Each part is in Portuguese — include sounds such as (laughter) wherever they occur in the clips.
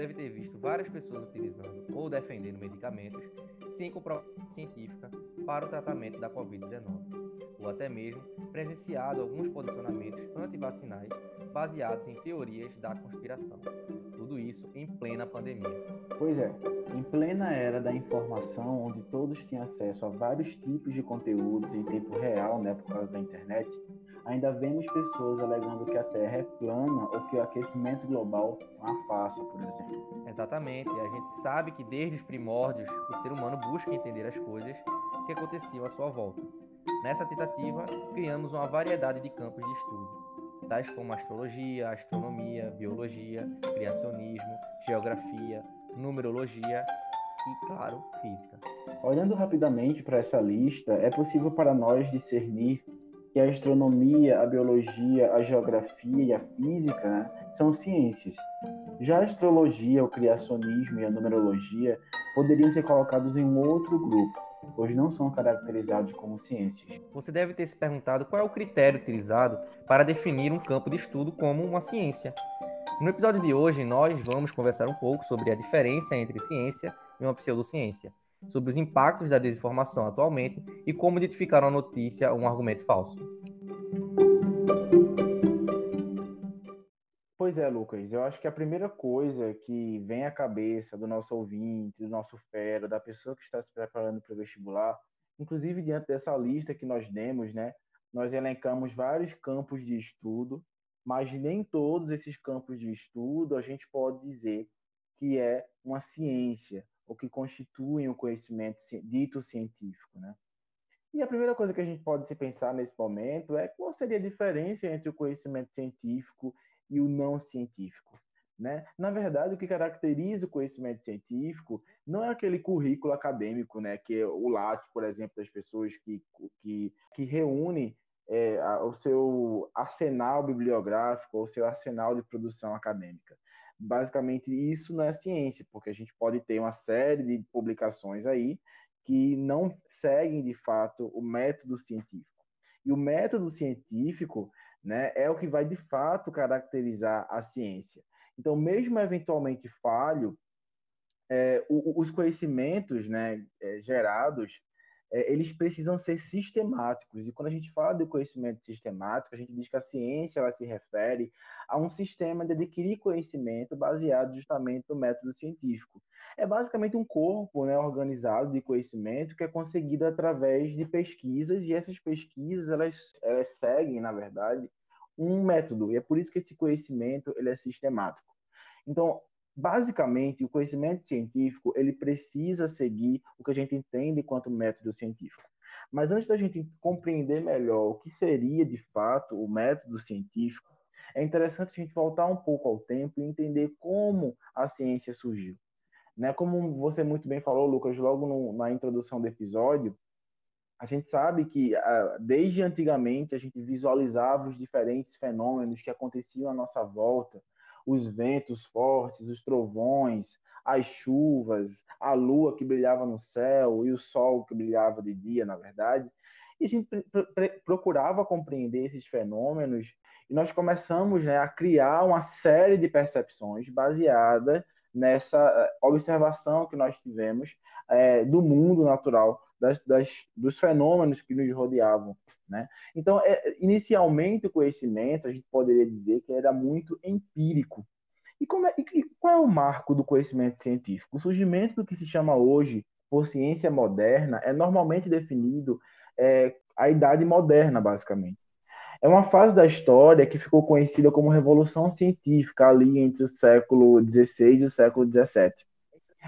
deve ter visto várias pessoas utilizando ou defendendo medicamentos sem comprovação científica para o tratamento da Covid-19, ou até mesmo presenciado alguns posicionamentos antivacinais baseados em teorias da conspiração. Tudo isso em plena pandemia. Pois é, em plena era da informação, onde todos têm acesso a vários tipos de conteúdos em tempo real, né, por causa da internet, ainda vemos pessoas alegando que a Terra é plana ou que o aquecimento global é uma farsa, por exemplo. Exatamente, a gente sabe que desde os primórdios o ser humano busca entender as coisas que aconteciam à sua volta. Nessa tentativa, criamos uma variedade de campos de estudo, tais como astrologia, astronomia, biologia, criacionismo, geografia, numerologia e, claro, física. Olhando rapidamente para essa lista, é possível para nós discernir que a astronomia, a biologia, a geografia e a física né, são ciências. Já a astrologia, o criacionismo e a numerologia poderiam ser colocados em um outro grupo, pois não são caracterizados como ciências. Você deve ter se perguntado qual é o critério utilizado para definir um campo de estudo como uma ciência. No episódio de hoje, nós vamos conversar um pouco sobre a diferença entre ciência e uma pseudociência sobre os impactos da desinformação atualmente e como identificar uma notícia ou um argumento falso. Pois é, Lucas. Eu acho que a primeira coisa que vem à cabeça do nosso ouvinte, do nosso fera, da pessoa que está se preparando para o vestibular, inclusive diante dessa lista que nós demos, né, nós elencamos vários campos de estudo, mas nem todos esses campos de estudo a gente pode dizer que é uma ciência ou que constituem o conhecimento dito científico, né? E a primeira coisa que a gente pode se pensar nesse momento é qual seria a diferença entre o conhecimento científico e o não científico. Né? Na verdade, o que caracteriza o conhecimento científico não é aquele currículo acadêmico, né? que é o latte, por exemplo, das pessoas que, que, que reúne é, o seu arsenal bibliográfico, o seu arsenal de produção acadêmica basicamente isso é ciência, porque a gente pode ter uma série de publicações aí que não seguem de fato o método científico. E o método científico, né, é o que vai de fato caracterizar a ciência. Então, mesmo eventualmente falho, é, os conhecimentos, né, é, gerados é, eles precisam ser sistemáticos. E quando a gente fala de conhecimento sistemático, a gente diz que a ciência ela se refere a um sistema de adquirir conhecimento baseado justamente no método científico. É basicamente um corpo né, organizado de conhecimento que é conseguido através de pesquisas, e essas pesquisas elas, elas seguem, na verdade, um método. E é por isso que esse conhecimento ele é sistemático. Então, basicamente, o conhecimento científico ele precisa seguir o que a gente entende quanto método científico. Mas antes da gente compreender melhor o que seria de fato o método científico, é interessante a gente voltar um pouco ao tempo e entender como a ciência surgiu. Né? Como você muito bem falou, Lucas, logo no, na introdução do episódio, a gente sabe que ah, desde antigamente a gente visualizava os diferentes fenômenos que aconteciam à nossa volta, os ventos fortes, os trovões, as chuvas, a lua que brilhava no céu e o sol que brilhava de dia, na verdade. E a gente procurava compreender esses fenômenos e nós começamos né, a criar uma série de percepções baseada nessa eh, observação que nós tivemos é, do mundo natural, das, das, dos fenômenos que nos rodeavam. Né? Então, é, inicialmente, o conhecimento, a gente poderia dizer que era muito empírico. E, é, e qual é o marco do conhecimento científico? O surgimento do que se chama hoje por ciência moderna é normalmente definido é, a idade moderna, basicamente. É uma fase da história que ficou conhecida como Revolução Científica, ali entre o século XVI e o século XVII.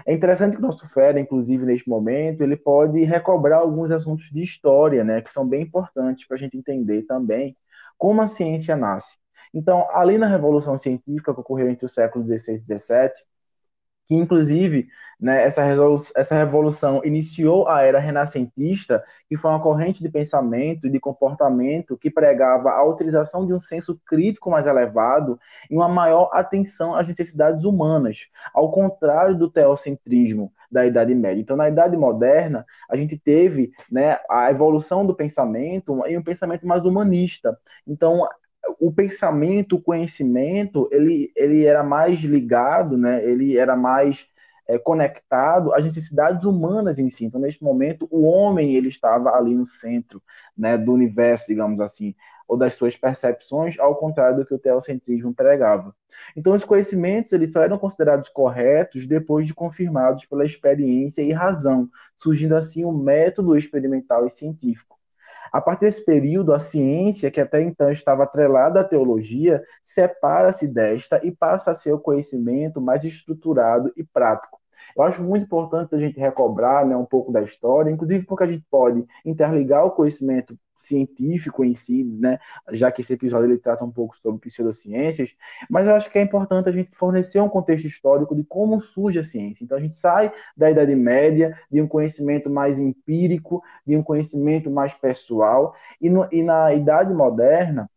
É interessante que o nosso Fera, inclusive, neste momento, ele pode recobrar alguns assuntos de história, né, que são bem importantes para a gente entender também como a ciência nasce. Então, ali na Revolução Científica, que ocorreu entre o século XVI e XVII, que inclusive né, essa, essa revolução iniciou a era renascentista, que foi uma corrente de pensamento e de comportamento que pregava a utilização de um senso crítico mais elevado e uma maior atenção às necessidades humanas, ao contrário do teocentrismo da Idade Média. Então, na Idade Moderna, a gente teve né, a evolução do pensamento e um pensamento mais humanista. Então, o pensamento, o conhecimento, ele, ele era mais ligado, né? ele era mais é, conectado às necessidades humanas em si. Então, neste momento, o homem ele estava ali no centro né, do universo, digamos assim, ou das suas percepções, ao contrário do que o teocentrismo pregava. Então, os conhecimentos eles só eram considerados corretos depois de confirmados pela experiência e razão, surgindo assim o método experimental e científico. A partir desse período, a ciência, que até então estava atrelada à teologia, separa-se desta e passa a ser o conhecimento mais estruturado e prático. Eu acho muito importante a gente recobrar né, um pouco da história, inclusive porque a gente pode interligar o conhecimento científico em si, né, já que esse episódio ele trata um pouco sobre pseudociências, mas eu acho que é importante a gente fornecer um contexto histórico de como surge a ciência. Então a gente sai da Idade Média, de um conhecimento mais empírico, de um conhecimento mais pessoal, e, no, e na Idade Moderna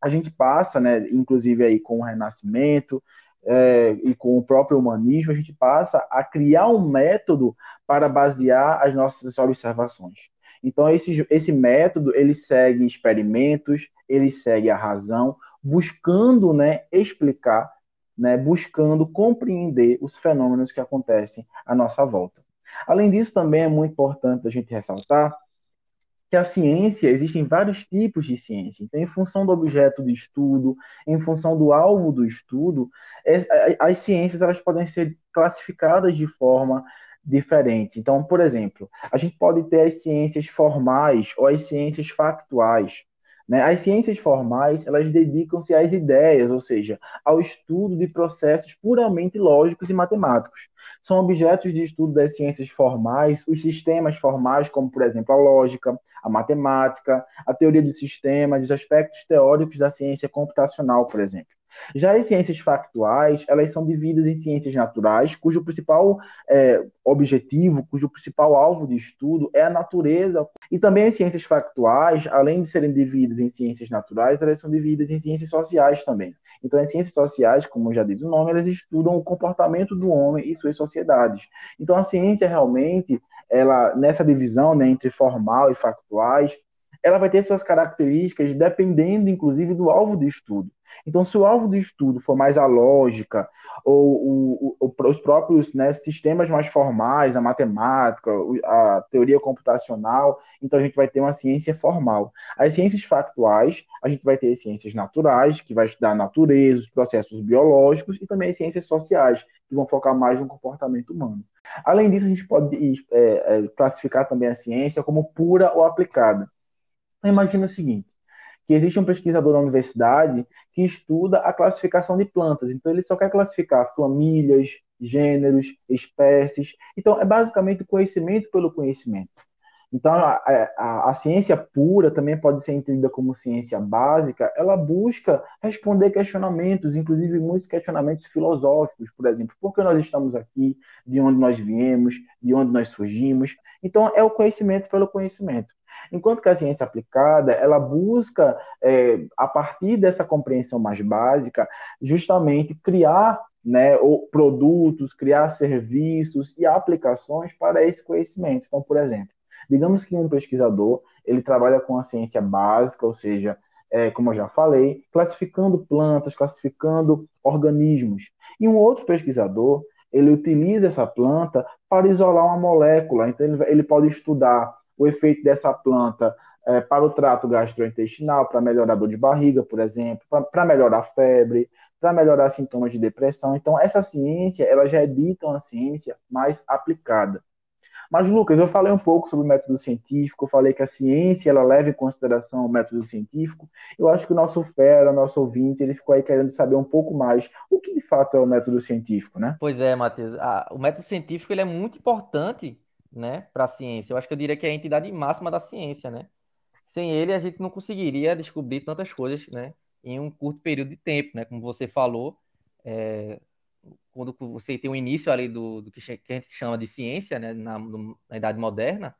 a gente passa, né, inclusive aí com o Renascimento, é, e com o próprio humanismo, a gente passa a criar um método para basear as nossas observações. Então, esse, esse método, ele segue experimentos, ele segue a razão, buscando né, explicar, né, buscando compreender os fenômenos que acontecem à nossa volta. Além disso, também é muito importante a gente ressaltar que a ciência, existem vários tipos de ciência. Então, em função do objeto de estudo, em função do alvo do estudo, as ciências elas podem ser classificadas de forma diferente. Então, por exemplo, a gente pode ter as ciências formais ou as ciências factuais. Né? As ciências formais, elas dedicam-se às ideias, ou seja, ao estudo de processos puramente lógicos e matemáticos. São objetos de estudo das ciências formais, os sistemas formais, como, por exemplo, a lógica, a matemática, a teoria dos sistemas, os aspectos teóricos da ciência computacional, por exemplo. Já as ciências factuais, elas são divididas em ciências naturais, cujo principal é, objetivo, cujo principal alvo de estudo é a natureza. E também as ciências factuais, além de serem divididas em ciências naturais, elas são divididas em ciências sociais também. Então, as ciências sociais, como já diz o nome, elas estudam o comportamento do homem e suas sociedades. Então, a ciência realmente, ela nessa divisão né, entre formal e factuais, ela vai ter suas características dependendo, inclusive, do alvo de estudo. Então, se o alvo do estudo for mais a lógica, ou, o, o, os próprios né, sistemas mais formais, a matemática, a teoria computacional, então a gente vai ter uma ciência formal. As ciências factuais, a gente vai ter ciências naturais, que vai estudar a natureza, os processos biológicos, e também as ciências sociais, que vão focar mais no comportamento humano. Além disso, a gente pode é, é, classificar também a ciência como pura ou aplicada. Então, imagina o seguinte: que existe um pesquisador na universidade que estuda a classificação de plantas. Então, ele só quer classificar famílias, gêneros, espécies. Então, é basicamente conhecimento pelo conhecimento. Então, a, a, a, ciência pura também pode ser entendida como ciência básica. Ela busca responder questionamentos, inclusive muitos questionamentos filosóficos, por exemplo. Por que nós estamos aqui? De onde nós viemos? De onde nós surgimos? Então, é o conhecimento pelo conhecimento. Enquanto que a ciência aplicada, ela busca, é, a partir dessa compreensão mais básica, justamente criar né, produtos, criar serviços e aplicações para esse conhecimento. Então, por exemplo, digamos que um pesquisador ele trabalha com a ciência básica, ou seja, é, como eu já falei, classificando plantas, classificando organismos. E um outro pesquisador ele utiliza essa planta para isolar uma molécula. Então ele, ele pode estudar o efeito dessa planta é, para o trato gastrointestinal, para melhorar a dor de barriga, por exemplo, para melhorar a febre, para melhorar sintomas de depressão. Então, essa ciência, ela já é dita uma ciência mais aplicada. Mas, Lucas, eu falei um pouco sobre o método científico, eu falei que a ciência ela leva em consideração o método científico. Eu acho que o nosso fera, nosso ouvinte, ele ficou aí querendo saber um pouco mais o que de fato é o método científico, né? Pois é, Matheus. Ah, o método científico ele é muito importante né, para a ciência. Eu acho que eu diria que é a entidade máxima da ciência, né? Sem ele, a gente não conseguiria descobrir tantas coisas, né, em um curto período de tempo, né? Como você falou, é, quando você tem o início ali do, do que a gente chama de ciência, né, na, na Idade Moderna,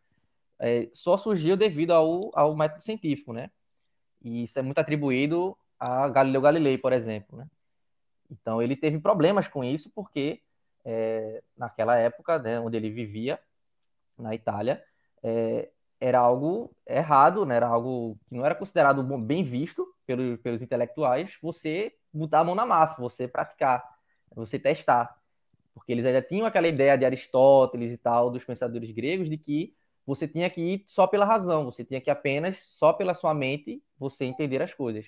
é, só surgiu devido ao, ao método científico, né? E isso é muito atribuído a Galileu Galilei, por exemplo, né? Então ele teve problemas com isso porque é, naquela época, né, onde ele vivia, na Itália, é, era algo errado, né? Era algo que não era considerado bem visto pelos, pelos intelectuais, você botar a mão na massa, você praticar, você testar. Porque eles ainda tinham aquela ideia de Aristóteles e tal, dos pensadores gregos, de que você tinha que ir só pela razão, você tinha que apenas, só pela sua mente, você entender as coisas.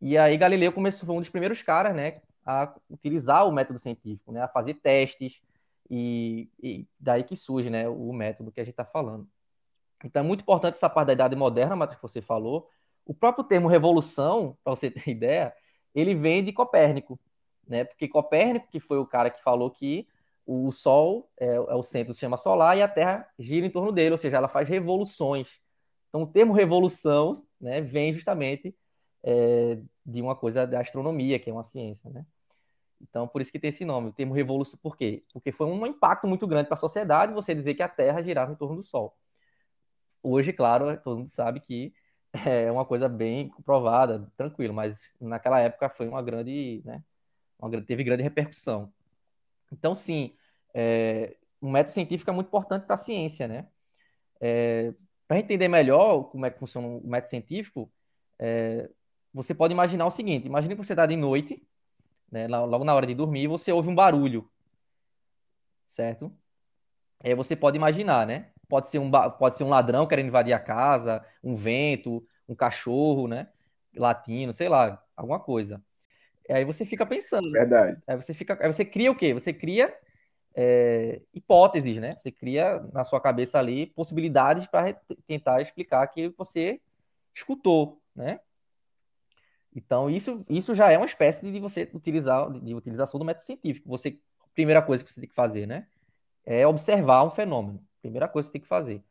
E aí Galileu começou, foi um dos primeiros caras, né, a utilizar o método científico, né, a fazer testes, e, e daí que surge, né, o método que a gente está falando. Então é muito importante essa parte da Idade Moderna, Matheus, que você falou. O próprio termo revolução, para você (laughs) ter ideia, ele vem de Copérnico, né? Porque Copérnico, que foi o cara que falou que o Sol é, é o centro do sistema solar e a Terra gira em torno dele, ou seja, ela faz revoluções. Então o termo revolução, né, vem justamente é, de uma coisa da astronomia, que é uma ciência, né? Então, por isso que tem esse nome, o termo revolução. Por quê? Porque foi um impacto muito grande para a sociedade você dizer que a Terra girava em torno do Sol. Hoje, claro, todo mundo sabe que (laughs) é uma coisa bem comprovada, tranquilo, mas naquela época foi uma grande, né, uma, teve grande repercussão. Então, sim, é, o método científico é muito importante para a ciência, né? É, para entender melhor como é que funciona o método científico, é, você pode imaginar o seguinte: imagine que você está de noite, né, logo na hora de dormir, você ouve um barulho, certo? Aí você pode imaginar, né? Pode ser um, pode ser um ladrão querendo invadir a casa, um vento, um cachorro, né? Latino, sei lá, alguma coisa. Aí você fica pensando. Verdade. Aí você fica, aí você cria o quê? Você cria é, hipóteses, né? Você cria na sua cabeça ali possibilidades para tentar explicar que você escutou, né? Então isso, isso já é uma espécie de você utilizar de utilização do método científico. Você primeira coisa que você tem que fazer, né? É observar um fenômeno. Primeira coisa que você tem que fazer.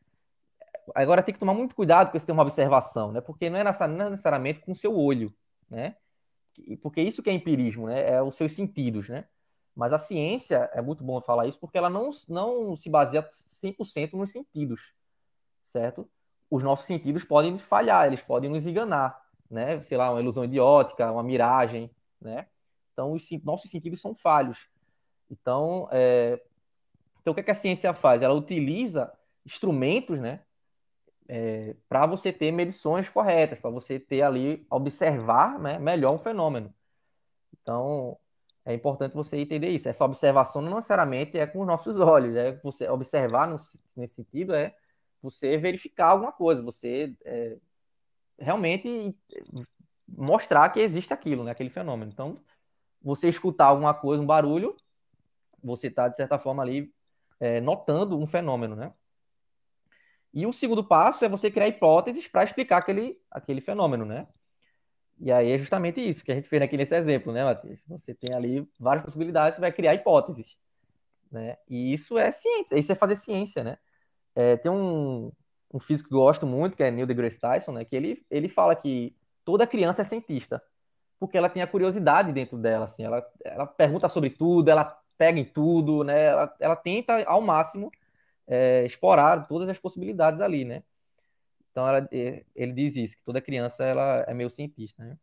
Agora tem que tomar muito cuidado com esse termo observação, né? Porque não é, é necessariamente com o seu olho, né? Porque isso que é empirismo, né? É os seus sentidos, né? Mas a ciência, é muito bom falar isso, porque ela não, não se baseia 100% nos sentidos, certo? Os nossos sentidos podem falhar, eles podem nos enganar, né? Sei lá, uma ilusão idiótica, uma miragem, né? Então, os nossos sentidos são falhos. Então, é, então, o que, é que a ciência faz? Ela utiliza instrumentos, né, é, para você ter medições corretas, para você ter ali, observar né, melhor um fenômeno. Então, é importante você entender isso. Essa observação não necessariamente é com os nossos olhos, é você observar nesse sentido é você verificar alguma coisa, você é, realmente mostrar que existe aquilo, né, aquele fenômeno. Então, você escutar alguma coisa, um barulho, você está, de certa forma, ali é, notando um fenômeno, né? E o segundo passo é você criar hipóteses para explicar aquele, aquele fenômeno, né? E aí é justamente isso que a gente fez aqui nesse exemplo, né, Matheus? Você tem ali várias possibilidades, vai criar hipóteses, né? E isso é ciência, isso é fazer ciência, né? É, tem um, um físico que eu gosto muito, que é Neil deGrasse Tyson, né? Que ele, ele fala que toda criança é cientista, porque ela tem a curiosidade dentro dela, assim, ela, ela pergunta sobre tudo, ela pega em tudo, né? Ela, ela tenta ao máximo é, explorar todas as possibilidades ali, né? Então ela, ele diz isso, que toda criança ela é meio cientista, né?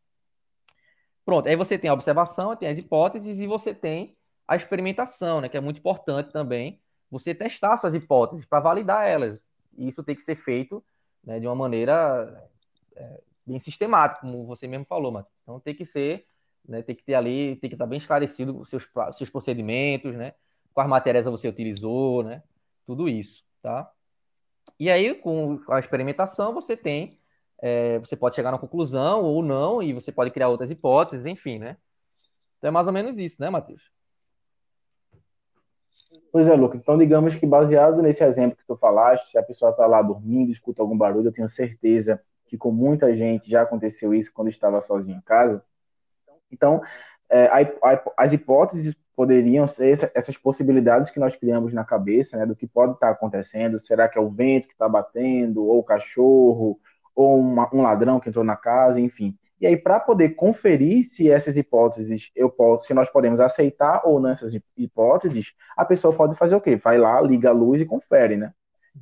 Pronto, aí você tem a observação, tem as hipóteses e você tem a experimentação, né? Que é muito importante também você testar suas hipóteses para validar elas. Isso tem que ser feito né, de uma maneira é, bem sistemática, como você mesmo falou, Matheus. Então tem que ser né? Tem que ter ali, tem que estar bem esclarecido os seus, seus procedimentos, né? Quais matérias você utilizou, né? Tudo isso, tá? E aí, com a experimentação, você tem, é, você pode chegar na conclusão ou não, e você pode criar outras hipóteses, enfim, né? Então é mais ou menos isso, né, Matheus? Pois é, Lucas. Então, digamos que baseado nesse exemplo que tu falaste, se a pessoa está lá dormindo, escuta algum barulho, eu tenho certeza que com muita gente já aconteceu isso quando estava sozinho em casa. Então, é, as hipóteses poderiam ser essas possibilidades que nós criamos na cabeça, né, do que pode estar acontecendo. Será que é o vento que está batendo, ou o cachorro, ou uma, um ladrão que entrou na casa, enfim. E aí, para poder conferir se essas hipóteses eu posso, se nós podemos aceitar ou não essas hipóteses, a pessoa pode fazer o quê? Vai lá, liga a luz e confere, né?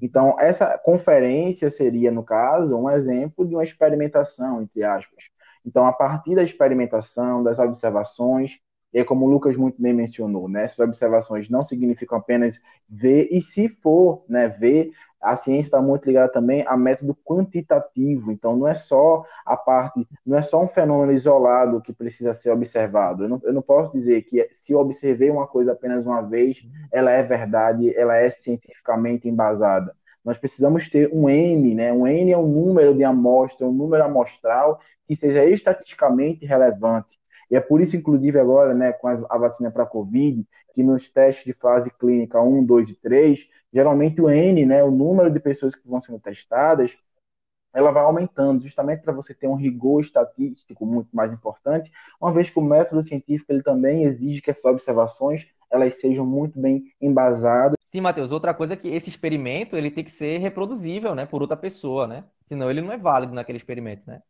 Então, essa conferência seria, no caso, um exemplo de uma experimentação, entre aspas. Então, a partir da experimentação, das observações, E aí, como o Lucas muito bem mencionou, né, essas observações não significam apenas ver, e se for né, ver, a ciência está muito ligada também a método quantitativo. Então, não é só a parte, não é só um fenômeno isolado que precisa ser observado. Eu não, eu não posso dizer que se eu observei uma coisa apenas uma vez, ela é verdade, ela é cientificamente embasada. Nós precisamos ter um N, né? Um N é um número de amostra, um número amostral que seja estatisticamente relevante. E é por isso, inclusive, agora, né, com a vacina para a Covid, que nos testes de fase clínica 1, 2 e 3, geralmente o N, né, o número de pessoas que vão sendo testadas, ela vai aumentando, justamente para você ter um rigor estatístico muito mais importante, uma vez que o método científico ele também exige que essas observações elas sejam muito bem embasadas. Sim, Matheus, outra coisa é que esse experimento ele tem que ser reproduzível, né, por outra pessoa, né? Senão ele não é válido naquele experimento, né?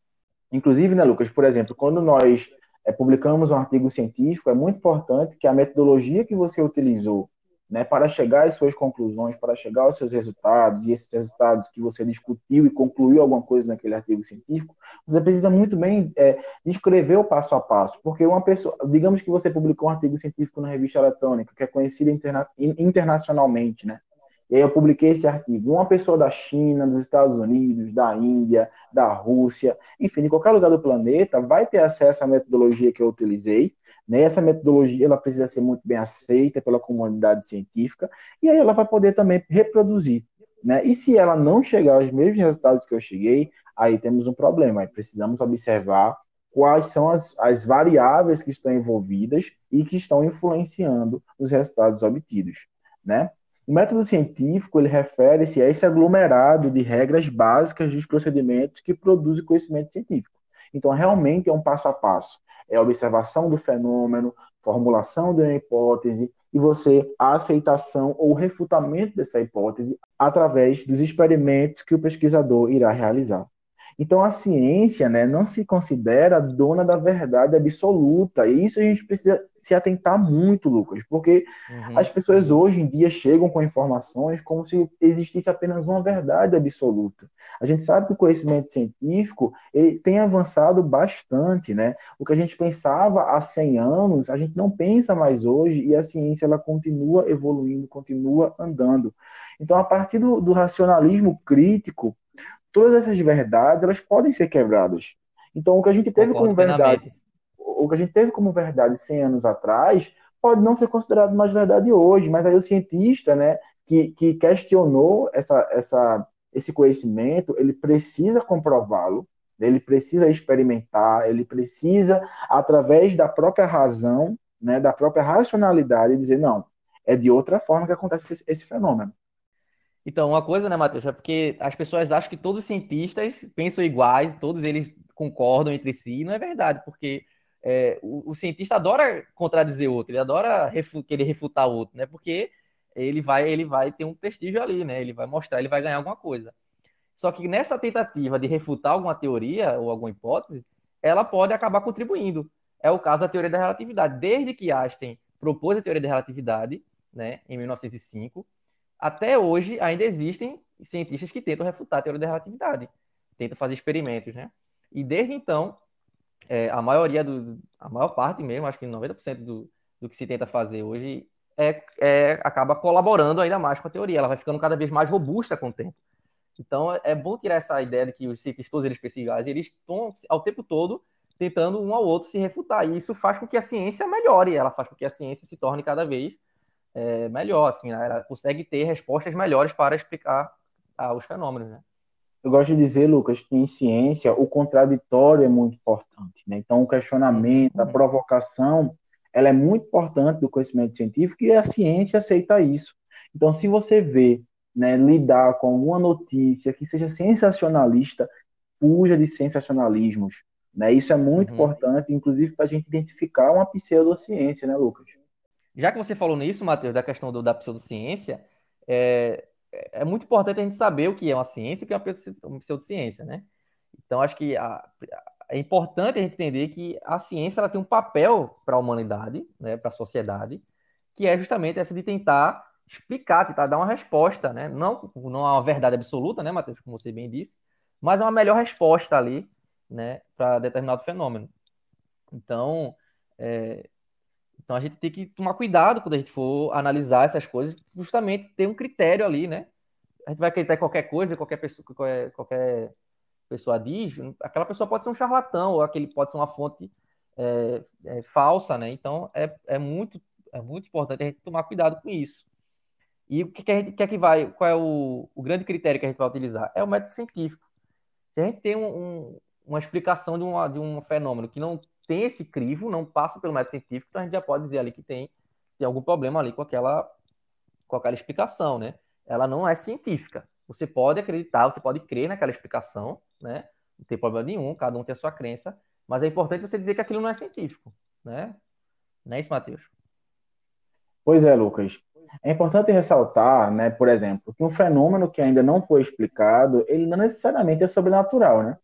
Inclusive, né, Lucas, por exemplo, quando nós é, publicamos um artigo científico, é muito importante que a metodologia que você utilizou né, para chegar às suas conclusões, para chegar aos seus resultados, e esses resultados que você discutiu e concluiu alguma coisa naquele artigo científico, você precisa muito bem é, descrever o passo a passo, porque uma pessoa, digamos que você publicou um artigo científico na revista eletrônica, que é conhecida interna internacionalmente, né? E aí eu publiquei esse artigo. Uma pessoa da China, dos Estados Unidos, da Índia, da Rússia, enfim, de qualquer lugar do planeta, vai ter acesso à metodologia que eu utilizei. Né? Essa metodologia ela precisa ser muito bem aceita pela comunidade científica e aí ela vai poder também reproduzir. Né? E se ela não chegar aos mesmos resultados que eu cheguei, aí temos um problema. Aí precisamos observar quais são as, as variáveis que estão envolvidas e que estão influenciando os resultados obtidos. Né? O método científico ele refere-se a esse aglomerado de regras básicas dos procedimentos que produzem conhecimento científico. Então, realmente é um passo a passo. É a observação do fenômeno, formulação de uma hipótese e você a aceitação ou refutamento dessa hipótese através dos experimentos que o pesquisador irá realizar. Então, a ciência né, não se considera dona da verdade absoluta, e isso a gente precisa se atentar muito, Lucas, porque uhum. as pessoas hoje em dia chegam com informações como se existisse apenas uma verdade absoluta. A gente sabe que o conhecimento científico ele tem avançado bastante, né? O que a gente pensava há 100 anos, a gente não pensa mais hoje e a ciência ela continua evoluindo, continua andando. Então, a partir do, do racionalismo crítico, todas essas verdades elas podem ser quebradas. Então, o que a gente teve Concordo como verdade o que a gente teve como verdade 100 anos atrás pode não ser considerado mais verdade hoje, mas aí o cientista, né, que, que questionou essa, essa, esse conhecimento, ele precisa comprová-lo, ele precisa experimentar, ele precisa, através da própria razão, né, da própria racionalidade, dizer, não, é de outra forma que acontece esse, esse fenômeno. Então, uma coisa, né, Matheus, é porque as pessoas acham que todos os cientistas pensam iguais, todos eles concordam entre si, e não é verdade, porque é, o, o, cientista adora contradizer outro, ele adora refu querer refutar outro, né? Porque ele vai, ele vai ter um prestígio ali, né? Ele vai mostrar, ele vai ganhar alguma coisa. Só que nessa tentativa de refutar alguma teoria ou alguma hipótese, ela pode acabar contribuindo. É o caso da teoria da relatividade. Desde que Einstein propôs a teoria da relatividade, né, em 1905, até hoje ainda existem cientistas que tentam refutar a teoria da relatividade, tentam fazer experimentos, né? E desde então, é, a maioria do, a maior parte mesmo, acho que 90% do, do que se tenta fazer hoje é, é, acaba colaborando ainda mais com a teoria, ela vai ficando cada vez mais robusta com o tempo. Então é, é bom tirar essa ideia de que os cientistas, eles pesquisais, eles estão ao tempo todo tentando um ao outro se refutar, e isso faz com que a ciência melhore, ela faz com que a ciência se torne cada vez é, melhor, assim, né? ela consegue ter respostas melhores para explicar ah, os fenômenos, né? Eu gosto de dizer, Lucas, que em ciência o contraditório é muito importante. Né? Então, o questionamento, a uhum. provocação, ela é muito importante do conhecimento científico e a ciência aceita isso. Então, se você vê né, lidar com alguma notícia que seja sensacionalista, fuja de sensacionalismos. Né? Isso é muito uhum. importante, inclusive, para a gente identificar uma pseudociência, né, Lucas? Já que você falou nisso, Matheus, da questão do, da pseudociência, é, é muito importante a gente saber o que é uma ciência e o que é uma pseudociência, né? Então, acho que a, é importante a gente entender que a ciência ela tem um papel para a humanidade, né, para a sociedade, que é justamente essa de tentar explicar, tentar dar uma resposta, né? Não, não é uma verdade absoluta, né, Matheus, como você bem disse, mas é uma melhor resposta ali, né, para determinado fenômeno. Então, é, Então a gente tem que tomar cuidado quando a gente for analisar essas coisas, justamente ter um critério ali, né? A gente vai acreditar em qualquer coisa, qualquer pessoa, qualquer, qualquer pessoa diz, aquela pessoa pode ser um charlatão, ou aquele pode ser uma fonte é, é, falsa, né? Então é, é, muito, é muito importante a gente tomar cuidado com isso. E o que, que a gente quer que vai, qual é o, o grande critério que a gente vai utilizar? É o método científico. Se a gente tem um, um, uma explicação de, uma, de um fenômeno que não tem esse crivo, não passa pelo método científico, então a gente já pode dizer ali que tem, tem algum problema ali com aquela, com aquela explicação, né? Ela não é científica. Você pode acreditar, você pode crer naquela explicação, né? Não tem problema nenhum, cada um tem a sua crença, mas é importante você dizer que aquilo não é científico, né? Não é isso, Matheus? Pois é, Lucas. É importante ressaltar, né, por exemplo, que um fenômeno que ainda não foi explicado, ele não necessariamente é sobrenatural, né?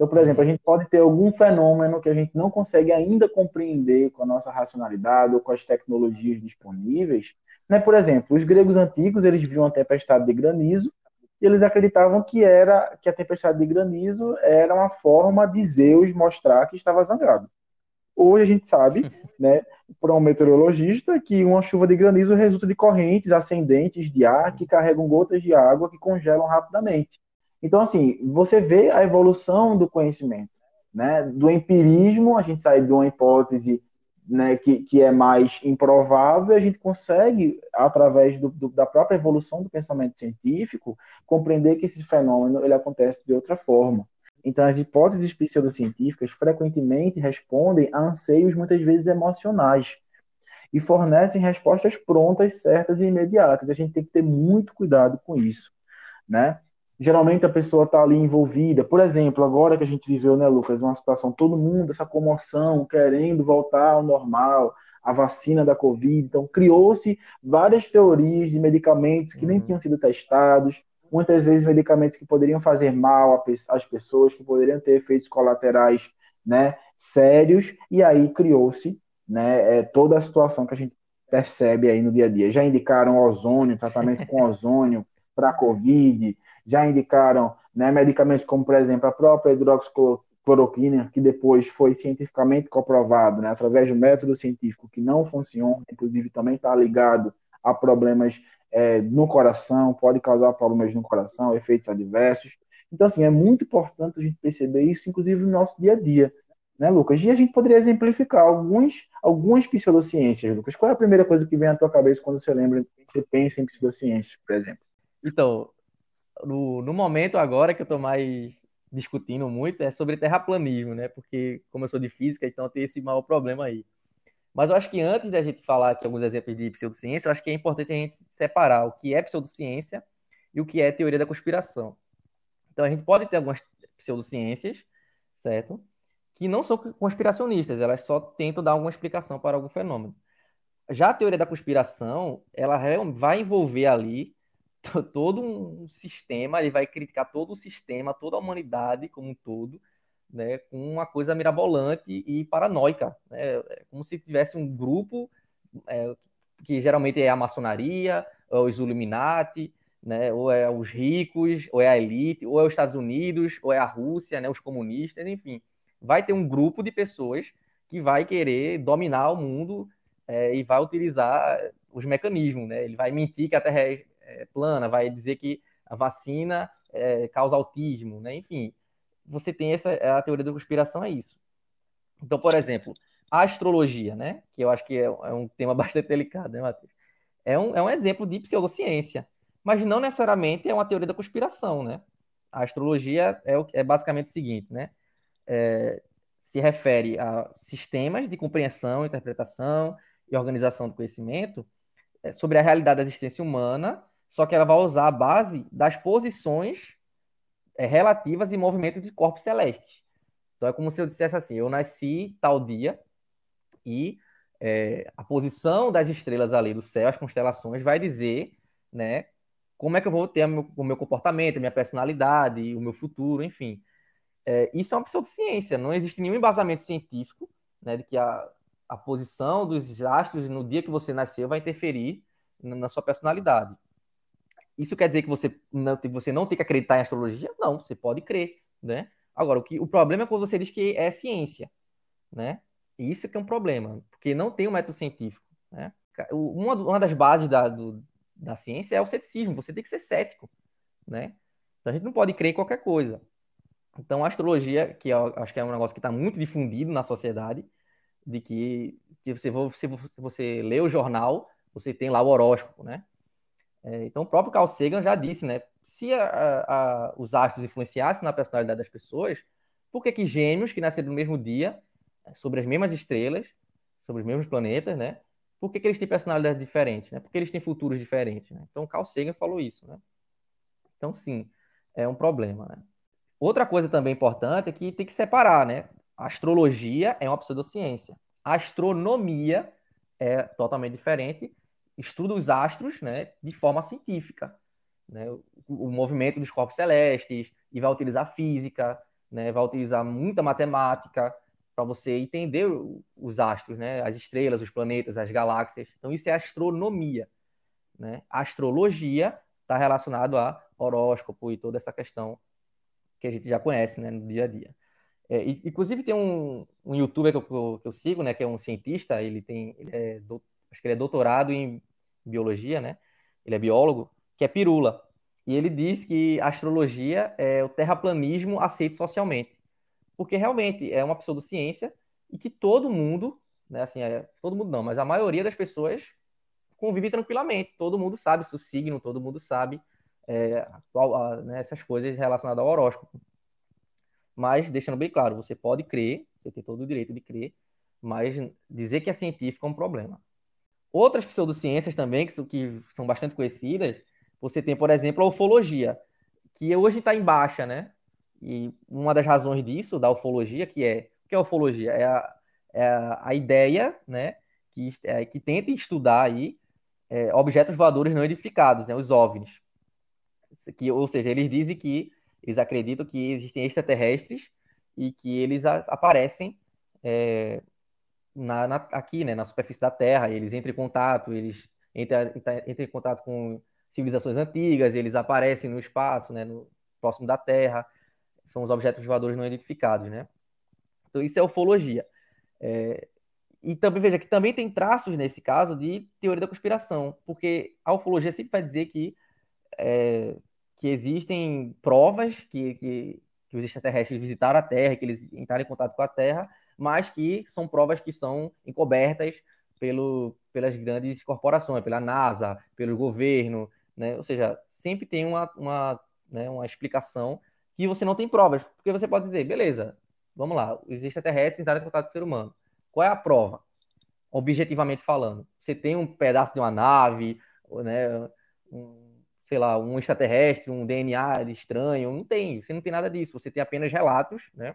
Então, por exemplo, a gente pode ter algum fenômeno que a gente não consegue ainda compreender com a nossa racionalidade ou com as tecnologias disponíveis. Né? Por exemplo, os gregos antigos, eles viam a tempestade de granizo e eles acreditavam que era que a tempestade de granizo era uma forma de Zeus mostrar que estava zangado. Hoje a gente sabe, (laughs) né, por um meteorologista, que uma chuva de granizo resulta de correntes ascendentes de ar que carregam gotas de água que congelam rapidamente. Então, assim, você vê a evolução do conhecimento, né? Do empirismo, a gente sai de uma hipótese né, que, que é mais improvável, a gente consegue, através do, do, da própria evolução do pensamento científico, compreender que esse fenômeno ele acontece de outra forma. Então, as hipóteses pseudocientíficas frequentemente respondem a anseios muitas vezes emocionais e fornecem respostas prontas, certas e imediatas. A gente tem que ter muito cuidado com isso, né? Geralmente a pessoa está ali envolvida. Por exemplo, agora que a gente viveu, né, Lucas, uma situação, todo mundo, essa comoção, querendo voltar ao normal, a vacina da Covid. Então, criou-se várias teorias de medicamentos que nem uhum. tinham sido testados, muitas vezes medicamentos que poderiam fazer mal às pessoas, que poderiam ter efeitos colaterais né, sérios, e aí criou-se né, é, toda a situação que a gente percebe aí no dia a dia. Já indicaram ozônio, tratamento com (laughs) ozônio para a Covid, já indicaram né, medicamentos como, por exemplo, a própria hidroxicloroquina, que depois foi cientificamente comprovado, né, através do método científico, que não funciona, inclusive também está ligado a problemas é, no coração, pode causar problemas no coração, efeitos adversos. Então, assim, é muito importante a gente perceber isso, inclusive no nosso dia a dia, né, Lucas? E a gente poderia exemplificar alguns, algumas pseudociências, Lucas. Qual é a primeira coisa que vem à tua cabeça quando você lembra, você pensa em pseudociências, por exemplo? Então, no, no momento agora que eu estou mais discutindo muito é sobre terraplanismo, né? Porque, como eu sou de física, então tem esse maior problema aí. Mas eu acho que antes da gente falar aqui alguns exemplos de pseudociência, eu acho que é importante a gente separar o que é pseudociência e o que é teoria da conspiração. Então a gente pode ter algumas pseudociências, certo? Que não são conspiracionistas, elas só tentam dar alguma explicação para algum fenômeno. Já a teoria da conspiração, ela vai envolver ali (laughs) todo um sistema, ele vai criticar todo o sistema, toda a humanidade como um todo, né, com uma coisa mirabolante e paranoica, né, é como se tivesse um grupo é, que geralmente é a maçonaria, ou os Illuminati, né, ou é os ricos, ou é a elite, ou é os Estados Unidos, ou é a Rússia, né, os comunistas, enfim, vai ter um grupo de pessoas que vai querer dominar o mundo é, e vai utilizar os mecanismos, né? Ele vai mentir que a Terra é é, plana, vai dizer que a vacina é, causa autismo, né? Enfim, você tem essa a teoria da conspiração é isso. Então, por exemplo, a astrologia, né? Que eu acho que é, é um tema (laughs) bastante delicado, né, Matheus? É um, é um exemplo de pseudociência, mas não necessariamente é uma teoria da conspiração, né? A astrologia é, é basicamente o seguinte, né? É, se refere a sistemas de compreensão, interpretação e organização do conhecimento é, sobre a realidade da existência humana só que ela vai usar a base das posições é, relativas e movimentos de corpos celestes. Então é como se eu dissesse assim: eu nasci tal dia e é, a posição das estrelas ali do céu, as constelações, vai dizer, né, como é que eu vou ter o meu, o meu comportamento, a minha personalidade, o meu futuro, enfim. É, isso é uma pseudociência, não existe nenhum embasamento científico né, de que a, a posição dos astros no dia que você nasceu vai interferir na, na sua personalidade. Isso quer dizer que você não, você não tem que acreditar em astrologia? Não, você pode crer, né? Agora, o, que, o problema é quando você diz que é ciência, né? Isso que é um problema, porque não tem um método científico. Né? Uma, uma das bases da, do, da ciência é o ceticismo, você tem que ser cético. Né? Então a gente não pode crer em qualquer coisa. Então a astrologia, que eu acho que é um negócio que está muito difundido na sociedade, de que, que você, você, você lê o jornal, você tem lá o horóscopo, né? É, então o próprio Carl Sagan já disse, né? Se a, a, os astros influenciassem na personalidade das pessoas, por que que gêmeos que nasceram no mesmo dia, sobre as mesmas estrelas, sobre os mesmos planetas, né? Por que, que eles têm personalidades diferentes, né? Porque eles têm futuros diferentes, né? Então Carl Sagan falou isso, né? Então sim, é um problema, né? Outra coisa também importante é que tem que separar, né? A astrologia é uma pseudociência. A astronomia é totalmente diferente. Estuda os astros, né, de forma científica, né? O, o movimento dos corpos celestes e vai utilizar física, né? Vai utilizar muita matemática para você entender os astros, né? As estrelas, os planetas, as galáxias. Então isso é astronomia, né? A astrologia está relacionado a horóscopo e toda essa questão que a gente já conhece né, no dia a dia. É, inclusive tem um, um youtuber que eu, que eu, sigo, né, que é um cientista, ele tem, ele é do, acho que ele é doutorado em biologia, né? Ele é biólogo, que é Pirula. E ele diz que a astrologia é o terraplanismo aceito socialmente. Porque realmente é uma pseudociência e que todo mundo, né, assim, é, todo mundo não, mas a maioria das pessoas convive tranquilamente. Todo mundo sabe seu signo, todo mundo sabe é, né, essas coisas relacionadas ao horóscopo. Mas, deixando bem claro, você pode crer, você tem todo o direito de crer, mas dizer que é científico é um problema. Outras pseudociências também, que são, que são bastante conhecidas, você tem, por exemplo, a ufologia, que hoje está em baixa, né? E uma das razões disso, da ufologia, que é... O que é a ufologia? É a, é a ideia, né? Que, é, que tenta estudar aí é, objetos voadores não edificados, né? Os OVNIs que, ou seja, eles dizem que eles acreditam que existem extraterrestres e que eles aparecem é, na, na, aqui, né, na superfície da Terra, eles entram em contato, eles entram, entram em contato com civilizações antigas, eles aparecem no espaço, né, no, próximo da Terra, são os objetos voadores não identificados, né? Então isso é ufologia. É, e também veja que também tem traços nesse caso de teoria da conspiração, porque a ufologia sempre vai dizer que é, que existem provas que, que, que, os extraterrestres visitaram a Terra, que eles entraram em contato com a Terra, mas que são provas que são encobertas pelo, pelas grandes corporações, pela NASA, pelo governo, né? Ou seja, sempre tem uma, uma, né, uma explicação que você não tem provas, porque você pode dizer, beleza, vamos lá, os extraterrestres entraram em contato com o ser humano. Qual é a prova? Objetivamente falando, você tem um pedaço de uma nave, né, um, sei lá, um extraterrestre, um DNA estranho, não tem, você não tem nada disso, você tem apenas relatos, né?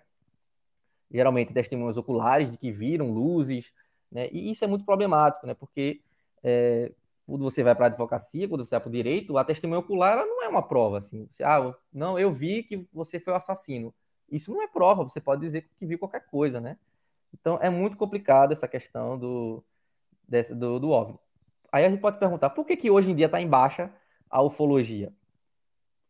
Geralmente testemunhos oculares de que viram luzes, né? E isso é muito problemático, né? Porque é, quando você vai para a advocacia, quando você vai para o direito, a testemunha ocular não é uma prova, assim. Você, ah, não, eu vi que você foi o assassino. Isso não é prova, você pode dizer que viu qualquer coisa, né? Então é muito complicado essa questão do, desse, do, do óbvio. Aí a gente pode se perguntar, por que, que hoje em dia está em baixa a ufologia.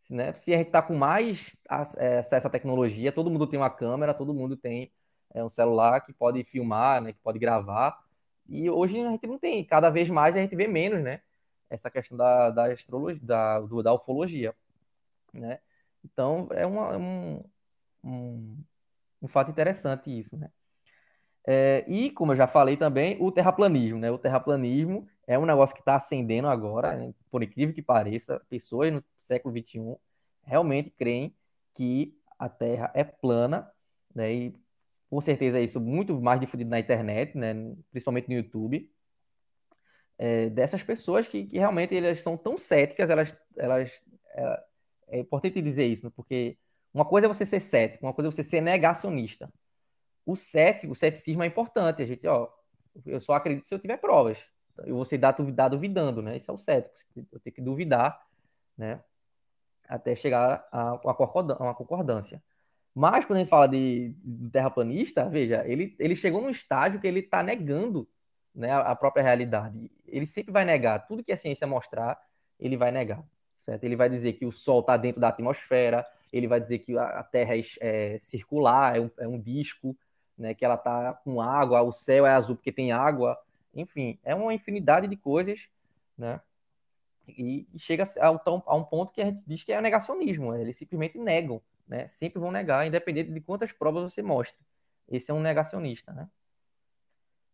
Se, né, se a gente está com mais é, acesso à tecnologia, todo mundo tem uma câmera, todo mundo tem é, um celular que pode filmar, né, que pode gravar. E hoje a gente não tem, cada vez mais a gente vê menos, né? Essa questão da, da astrologia, da, do, da ufologia, né? Então é uma, um, um, um fato interessante isso, né? É, e, como eu já falei também, o terraplanismo, né? O terraplanismo é um negócio que está ascendendo agora, né? por incrível que pareça, pessoas no século XXI realmente creem que a Terra é plana, né? E com certeza isso muito mais difundido na internet, né? Principalmente no YouTube. É, dessas pessoas que, que, realmente elas são tão céticas, elas, elas é, é importante dizer isso, né? porque uma coisa é você ser cético, uma coisa é você ser negacionista. O cético, o ceticismo é importante. A gente, ó, eu só acredito se eu tiver provas eu vou ser dado duvidando, né? Isso é o cético. Eu tenho que duvidar, né? Até chegar a uma concordância. Mas quando a gente fala de, de terraplanista, veja, ele, ele chegou num estágio que ele está negando né, a própria realidade. Ele sempre vai negar. Tudo que a ciência mostrar, ele vai negar. Certo? Ele vai dizer que o Sol está dentro da atmosfera, ele vai dizer que a Terra é, é circular, é um, é um disco, né? Que ela tá com água, o céu é azul porque tem água, enfim, é uma infinidade de coisas, né? E, chega a, a, um ponto que a gente diz que é negacionismo, né? eles simplesmente negam, né? Sempre vão negar, independente de quantas provas você mostra. Esse é um negacionista, né?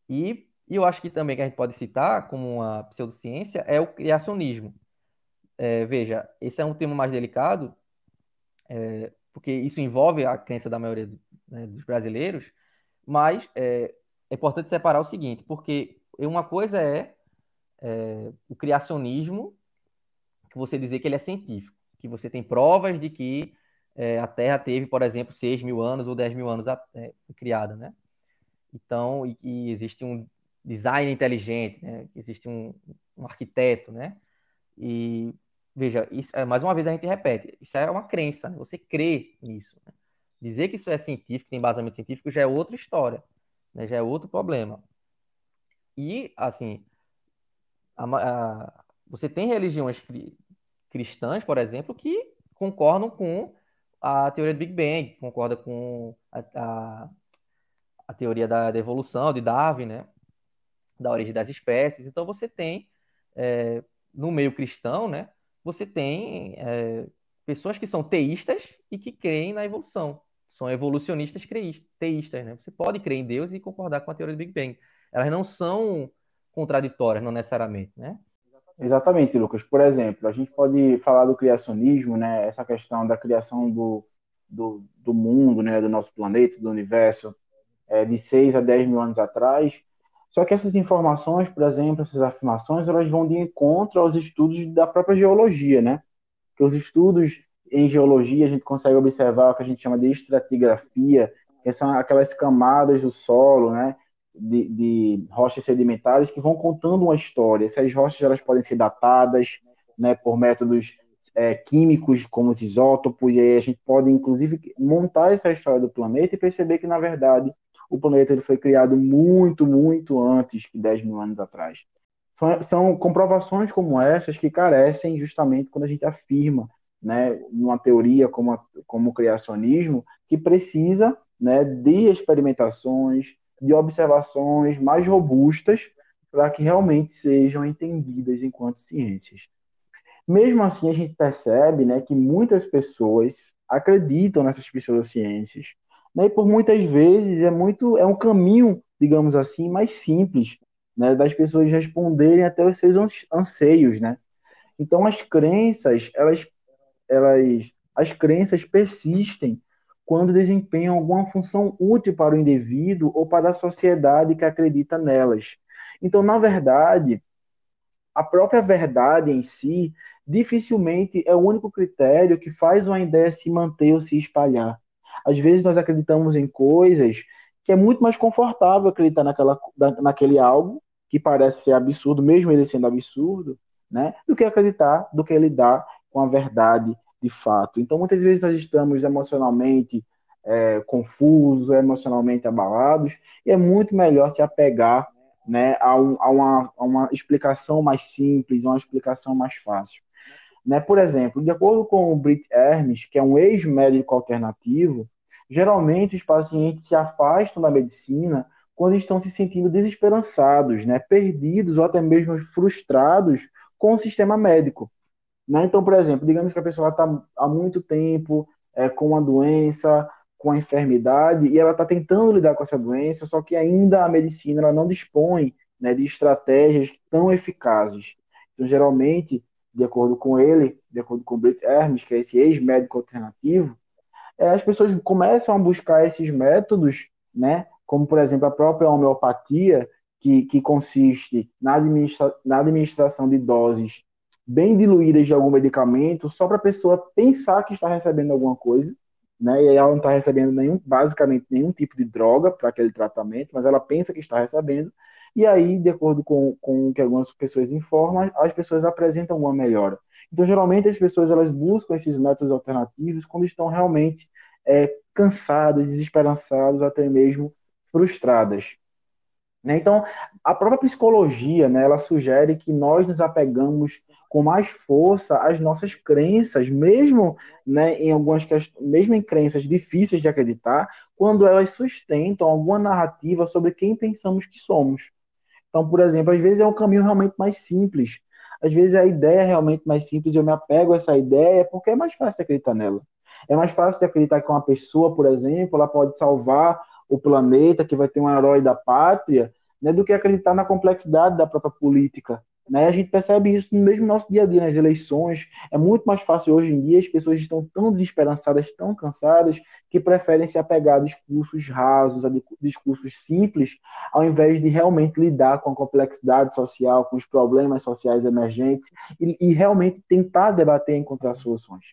E, e eu acho que também que a gente pode citar como uma pseudociência é o criacionismo. É, veja, esse é um tema mais delicado, é, porque isso envolve a crença da maioria né, dos brasileiros, mas é, é, importante separar o seguinte, porque uma coisa é, é, o criacionismo, que você dizer que ele é científico, que você tem provas de que é, a Terra teve, por exemplo, 6 mil anos ou 10 mil anos é, criada, né? Então, e que existe um design inteligente, né? Existe um, um arquiteto, né? E veja, isso, é, mais uma vez a gente repete, isso é uma crença, né? você crê nisso. Né? Dizer que isso é científico, tem embasamento científico, já é outra história, né? já é outro problema. E, assim, a, a, você tem religiões cri, cristãs, por exemplo, que concordam com a teoria do Big Bang, concorda com a, a, a teoria da, da, evolução, de Darwin, né? da origem das espécies. Então, você tem, é, no meio cristão, né? você tem é, pessoas que são teístas e que creem na evolução. São evolucionistas teístas, né? Você pode crer em Deus e concordar com a teoria do Big Bang. Elas não são contraditórias, não necessariamente, né? Exatamente, Lucas. Por exemplo, a gente pode falar do criacionismo, né? Essa questão da criação do, do, do mundo, né? Do nosso planeta, do universo, é, de 6 a 10 mil anos atrás. Só que essas informações, por exemplo, essas afirmações, elas vão de encontro aos estudos da própria geologia, né? Que os estudos em geologia a gente consegue observar o que a gente chama de estratigrafia, que são aquelas camadas do solo, né? De, de rochas sedimentares que vão contando uma história. Essas rochas elas podem ser datadas, né? Por métodos é, químicos como os isótopos, e aí a gente pode inclusive montar essa história do planeta e perceber que na verdade o planeta ele foi criado muito, muito antes que 10 mil anos atrás. São, são comprovações como essas que carecem justamente quando a gente afirma, né, numa teoria como, a, como o criacionismo, que precisa né, de experimentações, de observações mais robustas para que realmente sejam entendidas enquanto ciências. Mesmo assim, a gente percebe né, que muitas pessoas acreditam nessas pseudociências, né? E por muitas vezes é muito é um caminho, digamos assim, mais simples, né, das pessoas responderem até os seus anseios, né? Então as crenças, elas elas as crenças persistem quando desempenham alguma função útil para o indivíduo ou para a sociedade que acredita nelas. Então, na verdade, a própria verdade em si dificilmente é o único critério que faz uma ideia se manter ou se espalhar. Às vezes nós acreditamos em coisas que é muito mais confortável acreditar naquela, naquele algo que parece ser absurdo, mesmo ele sendo absurdo, né? Do que acreditar, do que lidar com a verdade de fato. Então, muitas vezes nós estamos emocionalmente é, confusos, emocionalmente abalados, e é muito melhor se apegar né, a, um, a, uma, a uma explicação mais simples, uma explicação mais fácil. Né? Por exemplo, de acordo com o Brit Hermes, que é um ex-médico alternativo, geralmente os pacientes se afastam da medicina quando estão se sentindo desesperançados, né? perdidos ou até mesmo frustrados com o sistema médico. Né? Então, por exemplo, digamos que a pessoa está há muito tempo é, com uma doença, com a enfermidade, e ela está tentando lidar com essa doença, só que ainda a medicina ela não dispõe né, de estratégias tão eficazes. Então, geralmente, de acordo com ele, de acordo com o Brett Hermes, que é esse ex-médico alternativo, é, as pessoas começam a buscar esses métodos, né, como, por exemplo, a própria homeopatia, que, que consiste na, administra na administração de doses bem diluídas de algum medicamento, só para a pessoa pensar que está recebendo alguma coisa, né, e ela não está recebendo nenhum, basicamente nenhum tipo de droga para aquele tratamento, mas ela pensa que está recebendo, e aí, de acordo com, com o que algumas pessoas informam, as pessoas apresentam uma melhora. Então, geralmente, as pessoas elas buscam esses métodos alternativos quando estão realmente é, cansadas, desesperançadas, até mesmo frustradas. Né? Então, a própria psicologia, né, ela sugere que nós nos apegamos com mais força às nossas crenças, mesmo né, em algumas mesmo em crenças difíceis de acreditar, quando elas sustentam alguma narrativa sobre quem pensamos que somos. Então, por exemplo, às vezes é um caminho realmente mais simples. Às vezes a ideia é realmente mais simples, eu me apego a essa ideia porque é mais fácil acreditar nela. É mais fácil de acreditar que uma pessoa, por exemplo, ela pode salvar o planeta, que vai ter um herói da pátria, né, do que acreditar na complexidade da própria política. Né? A gente percebe isso no mesmo nosso dia a dia, nas eleições. É muito mais fácil hoje em dia, as pessoas estão tão desesperançadas, tão cansadas, que preferem se apegar a discursos rasos, a discursos simples, ao invés de realmente lidar com a complexidade social, com os problemas sociais emergentes e, e realmente tentar debater e encontrar soluções.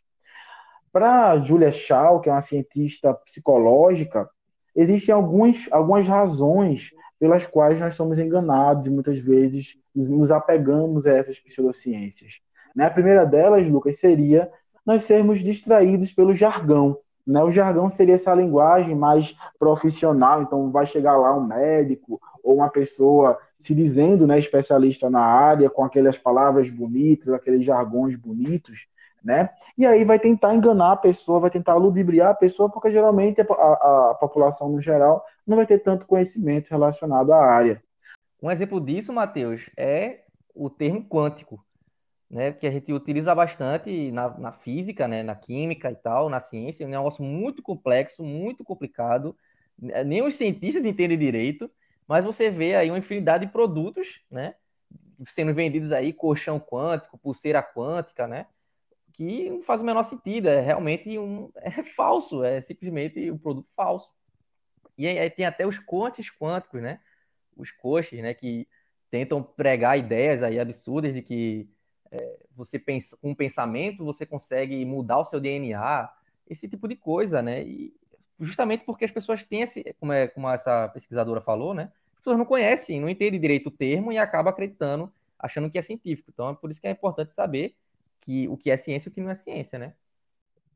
Para Julia Shaw, que é uma cientista psicológica, existem alguns, algumas razões pelas quais nós somos enganados e muitas vezes nos apegamos a essas pseudociências. Né? A primeira delas, Lucas, seria nós sermos distraídos pelo jargão. Né? O jargão seria essa linguagem mais profissional, então vai chegar lá um médico ou uma pessoa se dizendo né, especialista na área, com aquelas palavras bonitas, aqueles jargões bonitos, né? E aí vai tentar enganar a pessoa, vai tentar ludibriar a pessoa, porque geralmente a, a, população no geral não vai ter tanto conhecimento relacionado à área. Um exemplo disso, Matheus, é o termo quântico, né? Que a gente utiliza bastante na, na física, né? Na química e tal, na ciência, é um negócio muito complexo, muito complicado. Nem os cientistas entendem direito, mas você vê aí uma infinidade de produtos, né? Sendo vendidos aí, colchão quântico, pulseira quântica, né? Que não faz o menor sentido, é realmente um é (laughs) falso, é simplesmente um produto falso. E aí tem até os coaches quânticos, né? Os coaches, né, que tentam pregar ideias aí absurdas de que é, você pensa com um pensamento você consegue mudar o seu DNA, esse tipo de coisa, né? E justamente porque as pessoas têm esse, como, é, como essa pesquisadora falou, né? As pessoas não conhecem, não entendem direito o termo e acabam acreditando, achando que é científico. Então é por isso que é importante saber que o que é ciência e o que não é ciência, né?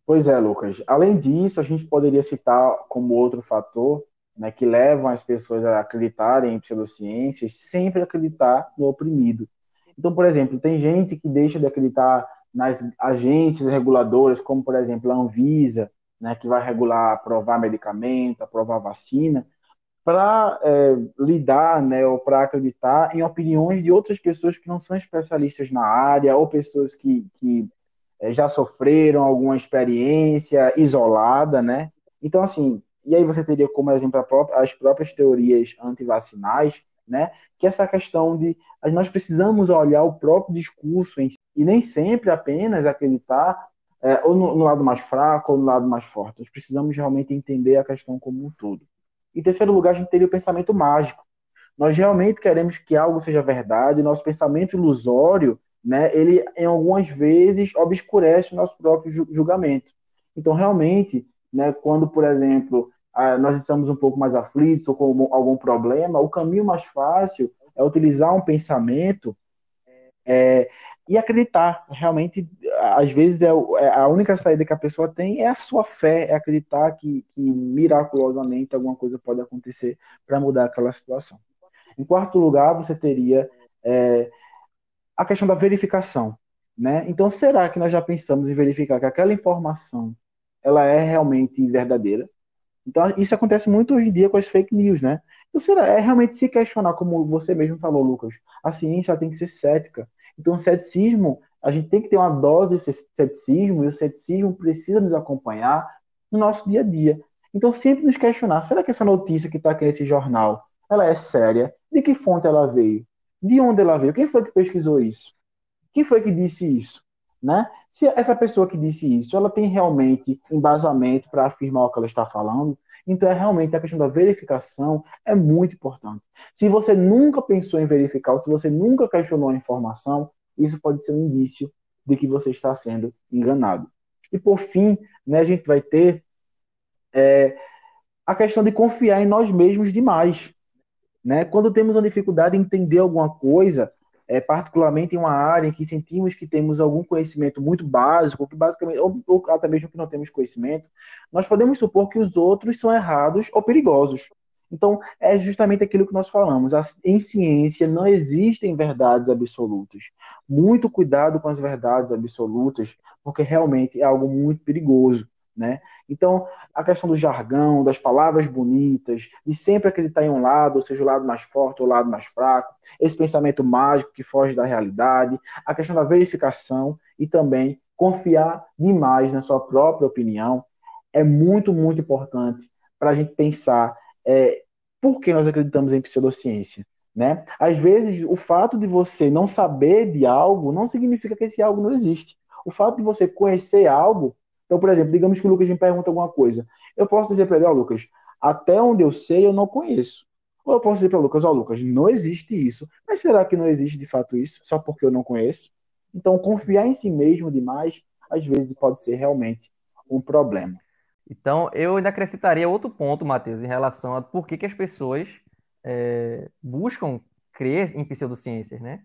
Pois é, Lucas. Além disso, a gente poderia citar como outro fator né, que levam as pessoas a acreditarem em pseudociências, sempre acreditar no oprimido. Então, por exemplo, tem gente que deixa de acreditar nas agências reguladoras, como, por exemplo, a Anvisa, né, que vai regular, aprovar medicamento, aprovar vacina, para é, lidar, né, ou para acreditar em opiniões de outras pessoas que não são especialistas na área, ou pessoas que, que é, já sofreram alguma experiência isolada, né? Então, assim, e aí você teria como exemplo as próprias teorias antivacinais, né? Que essa questão de nós precisamos olhar o próprio discurso si, e nem sempre apenas acreditar é, ou no, no lado mais fraco ou no lado mais forte. Nós precisamos realmente entender a questão como um todo. Em terceiro lugar, a gente teria o pensamento mágico. Nós realmente queremos que algo seja verdade, nosso pensamento ilusório, né, ele em algumas vezes obscurece o nosso próprio julgamento. Então, realmente, né, quando, por exemplo, nós estamos um pouco mais aflitos ou com algum problema, o caminho mais fácil é utilizar um pensamento é, e acreditar. Realmente, às vezes, é, é, a única saída que a pessoa tem é a sua fé, é acreditar que, que miraculosamente alguma coisa pode acontecer para mudar aquela situação. Em quarto lugar, você teria é, a questão da verificação. Né? Então, será que nós já pensamos em verificar que aquela informação ela é realmente verdadeira? Então, isso acontece muito hoje em dia com as fake news, né? Então, será, é realmente se questionar, como você mesmo falou, Lucas, a ciência tem que ser cética. Então, o ceticismo, a gente tem que ter uma dose de ceticismo, e o ceticismo precisa nos acompanhar no nosso dia a dia. Então, sempre nos questionar, será que essa notícia que está aqui nesse jornal, ela é séria? De que fonte ela veio? De onde ela veio? Quem foi que pesquisou isso? Quem foi que disse isso? Né? Se essa pessoa que disse isso, ela tem realmente embasamento para afirmar o que ela está falando, então é realmente a questão da verificação é muito importante. Se você nunca pensou em verificar, ou se você nunca questionou a informação, isso pode ser um indício de que você está sendo enganado. E por fim, né, a gente vai ter é, a questão de confiar em nós mesmos demais. Né? Quando temos uma dificuldade em entender alguma coisa, é, particularmente em uma área em que sentimos que temos algum conhecimento muito básico, que basicamente, ou, ou, até mesmo que não temos conhecimento, nós podemos supor que os outros são errados ou perigosos. Então, é justamente aquilo que nós falamos. Em ciência não existem verdades absolutas. Muito cuidado com as verdades absolutas, porque realmente é algo muito perigoso. Né? Então, a questão do jargão, das palavras bonitas, de sempre acreditar em um lado, ou seja, o lado mais forte ou o lado mais fraco, esse pensamento mágico que foge da realidade, a questão da verificação e também confiar demais na sua própria opinião é muito, muito importante para a gente pensar é, por que nós acreditamos em pseudociência. Né? Às vezes, o fato de você não saber de algo não significa que esse algo não existe. O fato de você conhecer algo. Então, por exemplo, digamos que o Lucas me pergunta alguma coisa. Eu posso dizer para ele, ó, oh, Lucas, até onde eu sei, eu não conheço. Ou eu posso dizer para o Lucas, ó, oh, Lucas, não existe isso. Mas será que não existe de fato isso? Só porque eu não conheço? Então, confiar em si mesmo demais, às vezes, pode ser realmente um problema. Então, eu ainda acrescentaria outro ponto, Matheus, em relação a por que, que as pessoas é, buscam crer em pseudociências, né?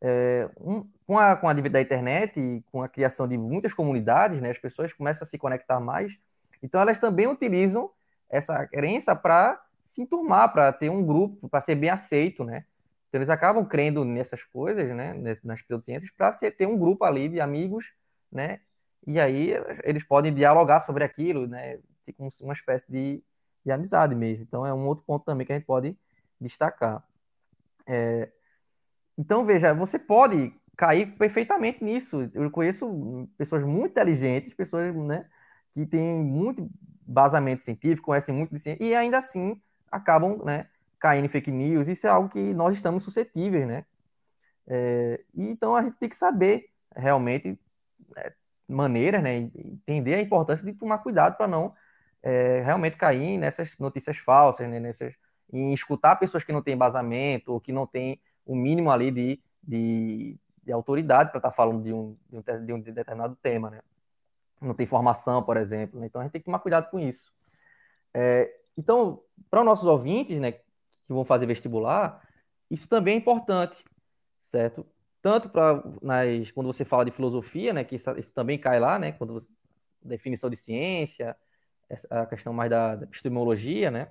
É, um, com a, com a da internet e com a criação de muitas comunidades, né, as pessoas começam a se conectar mais, então elas também utilizam essa crença para se enturmar, para ter um grupo, para ser bem aceito, né? Então eles acabam crendo nessas coisas, né, nas pseudociências, para ter um grupo ali de amigos, né, e aí eles podem dialogar sobre aquilo, né? Fica uma espécie de, de amizade mesmo. Então é um outro ponto também que a gente pode destacar. É... Então, veja, você pode cair perfeitamente nisso. Eu conheço pessoas muito inteligentes, pessoas né, que têm muito basamento científico, conhecem muito de ciência, e ainda assim acabam né, caindo em fake news. Isso é algo que nós estamos suscetíveis, né? É... Então a gente tem que saber realmente é, maneiras, né? Entender a importância de tomar cuidado para não é, realmente cair nessas notícias falsas, né? Nessas, em escutar pessoas que não têm embasamento ou que não têm o mínimo ali de, de, de autoridade para estar tá falando de um, de um, de um determinado tema, né? Não tem formação, por exemplo. Né? Então a gente tem que tomar cuidado com isso. É, então, para os nossos ouvintes, né, que vão fazer vestibular, isso também é importante, certo? tanto para quando você fala de filosofia, né, que isso, isso, também cai lá, né, quando você, definição de ciência, a questão mais da, da, epistemologia, né,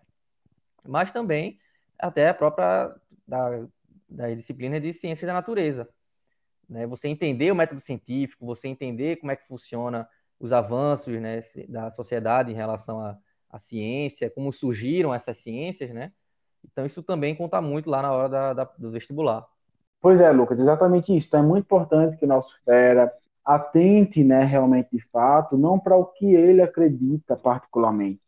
mas também até a própria da, da disciplina de ciência da natureza, né, você entender o método científico, você entender como é que funciona os avanços, né, da sociedade em relação à, ciência, como surgiram essas ciências, né, então isso também conta muito lá na hora da, da do vestibular. Pois é, Lucas, exatamente isso. Então, é muito importante que o nosso fera atente, né, realmente de fato, não para o que ele acredita particularmente.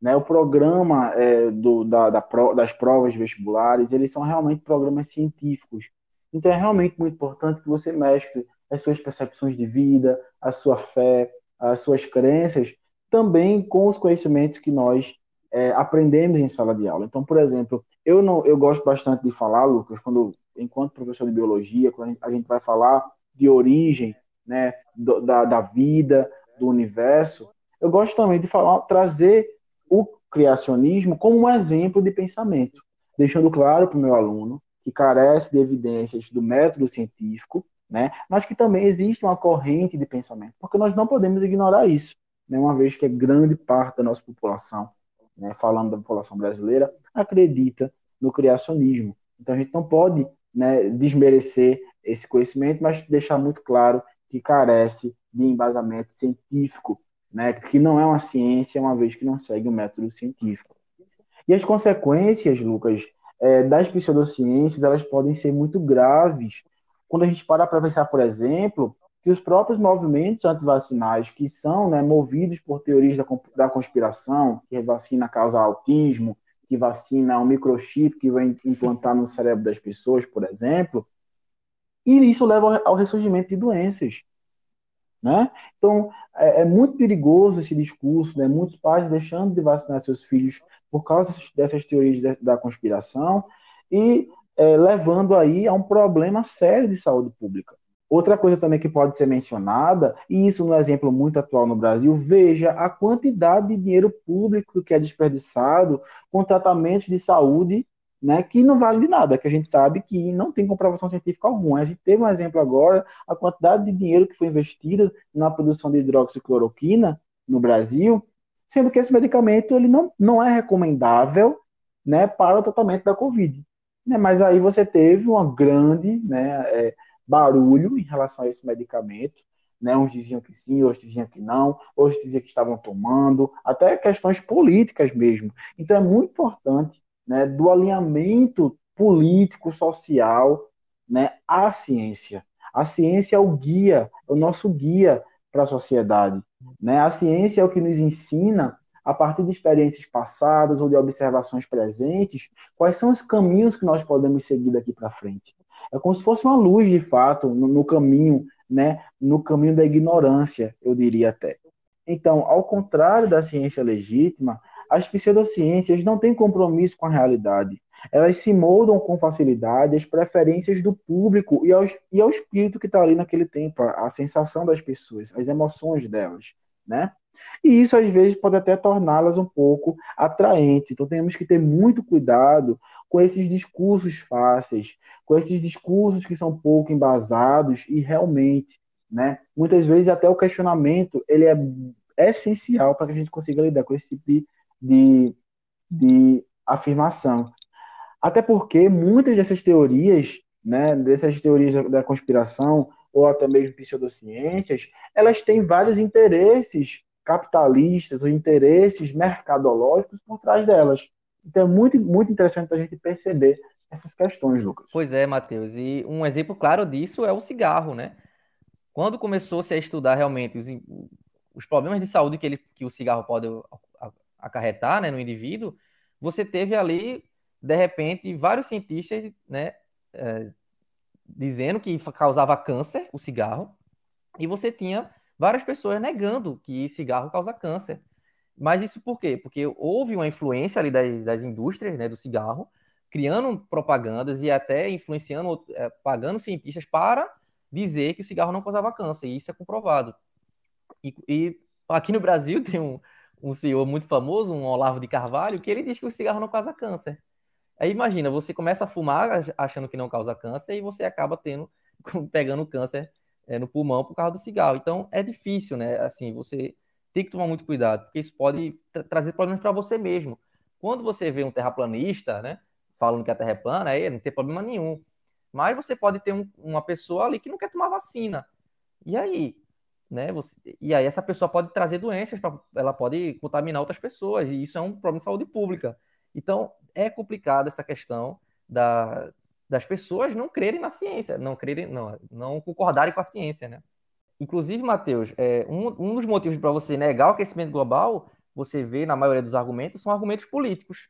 Né, o programa é, do, da, da, das provas vestibulares, eles são realmente programas científicos. Então é realmente muito importante que você mescle as suas percepções de vida, a sua fé, as suas crenças, também com os conhecimentos que nós é, aprendemos em sala de aula. Então, por exemplo, eu não, eu gosto bastante de falar, Lucas, quando enquanto professor de biologia, quando a gente vai falar de origem, né, do, da, da vida, do universo, eu gosto também de falar, trazer o criacionismo como um exemplo de pensamento, deixando claro para o meu aluno que carece de evidências do método científico, né, mas que também existe uma corrente de pensamento, porque nós não podemos ignorar isso, né, uma vez que é grande parte da nossa população, né, falando da população brasileira, acredita no criacionismo. Então a gente não pode né, desmerecer esse conhecimento, mas deixar muito claro que carece de embasamento científico, né, que não é uma ciência, uma vez que não segue o método científico. E as consequências, Lucas, é, das pseudociências, elas podem ser muito graves. Quando a gente para para pensar, por exemplo, que os próprios movimentos antivacinais, que são né, movidos por teorias da, da conspiração, que a vacina causa autismo, que vacina um microchip que vai implantar no cérebro das pessoas, por exemplo, e isso leva ao ressurgimento de doenças. Né? Então, é, é muito perigoso esse discurso, né? muitos pais deixando de vacinar seus filhos por causa dessas, teorias de, da conspiração e é, levando aí a um problema sério de saúde pública. Outra coisa também que pode ser mencionada, e isso no exemplo muito atual no Brasil, veja a quantidade de dinheiro público que é desperdiçado com tratamentos de saúde né, que não valem de nada, que a gente sabe que não tem comprovação científica alguma. A gente teve um exemplo agora, a quantidade de dinheiro que foi investido na produção de hidroxicloroquina no Brasil, sendo que esse medicamento ele não, não é recomendável né, para o tratamento da Covid. Né? Mas aí você teve um grande né, é, barulho em relação a esse medicamento. Né? Uns diziam que sim, outros diziam que não, outros diziam que estavam tomando, até questões políticas mesmo. Então é muito importante né, do alinhamento político, social né, à ciência. A ciência é o guia, é o nosso guia para a sociedade. Né? A ciência é o que nos ensina a partir de experiências passadas ou de observações presentes, quais são os caminhos que nós podemos seguir daqui para frente. É como se fosse uma luz, de fato, no, no, caminho, né, no caminho da ignorância, eu diria até. Então, ao contrário da ciência legítima, as pseudociências não têm compromisso com a realidade. Elas se moldam com facilidade às preferências do público e ao, e ao espírito que está ali naquele tempo, a, a sensação das pessoas, as emoções delas, né? E isso às vezes pode até torná-las um pouco atraentes. Então temos que ter muito cuidado com esses discursos fáceis, com esses discursos que são pouco embasados e realmente, né? Muitas vezes até o questionamento ele é essencial para que a gente consiga lidar com esse tipo de, de, de afirmação. Até porque muitas dessas teorias, né, dessas teorias da, conspiração ou até mesmo pseudociências, elas têm vários interesses capitalistas ou interesses mercadológicos por trás delas. Então é muito, muito interessante a gente perceber essas questões, Lucas. Pois é, Matheus. E um exemplo claro disso é o cigarro, né? Quando começou-se a estudar realmente os, os problemas de saúde que, ele, que o cigarro pode acarretar né, no indivíduo, você teve ali, de repente, vários cientistas né, é, dizendo que causava câncer, o cigarro, e você tinha várias pessoas negando que cigarro causa câncer. Mas isso por quê? Porque houve uma influência ali das, das indústrias né, do cigarro, criando propagandas e até influenciando, é, pagando cientistas para dizer que o cigarro não causava câncer, e isso é comprovado. E, e aqui no Brasil (laughs) tem um, um senhor muito famoso, um Olavo de Carvalho, que ele diz que o cigarro não causa câncer. Aí imagina, você começa a fumar achando que não causa câncer e você acaba tendo, (laughs) pegando câncer é, no pulmão por causa do cigarro. Então é difícil, né? Assim, você tem que tomar muito cuidado, porque isso pode tra trazer problemas para você mesmo. Quando você vê um terraplanista, né, falando que a Terra é plana, aí não tem problema nenhum. Mas você pode ter um, uma pessoa ali que não quer tomar vacina. E aí? Né, você, e aí essa pessoa pode trazer doenças, pra, ela pode contaminar outras pessoas, e isso é um problema de saúde pública. Então, é complicado essa questão da, das pessoas não crerem na ciência, não crerem, não, não concordarem com a ciência, né? Inclusive, Matheus, é, um, um dos motivos para você negar o aquecimento global, você vê na maioria dos argumentos, são argumentos políticos.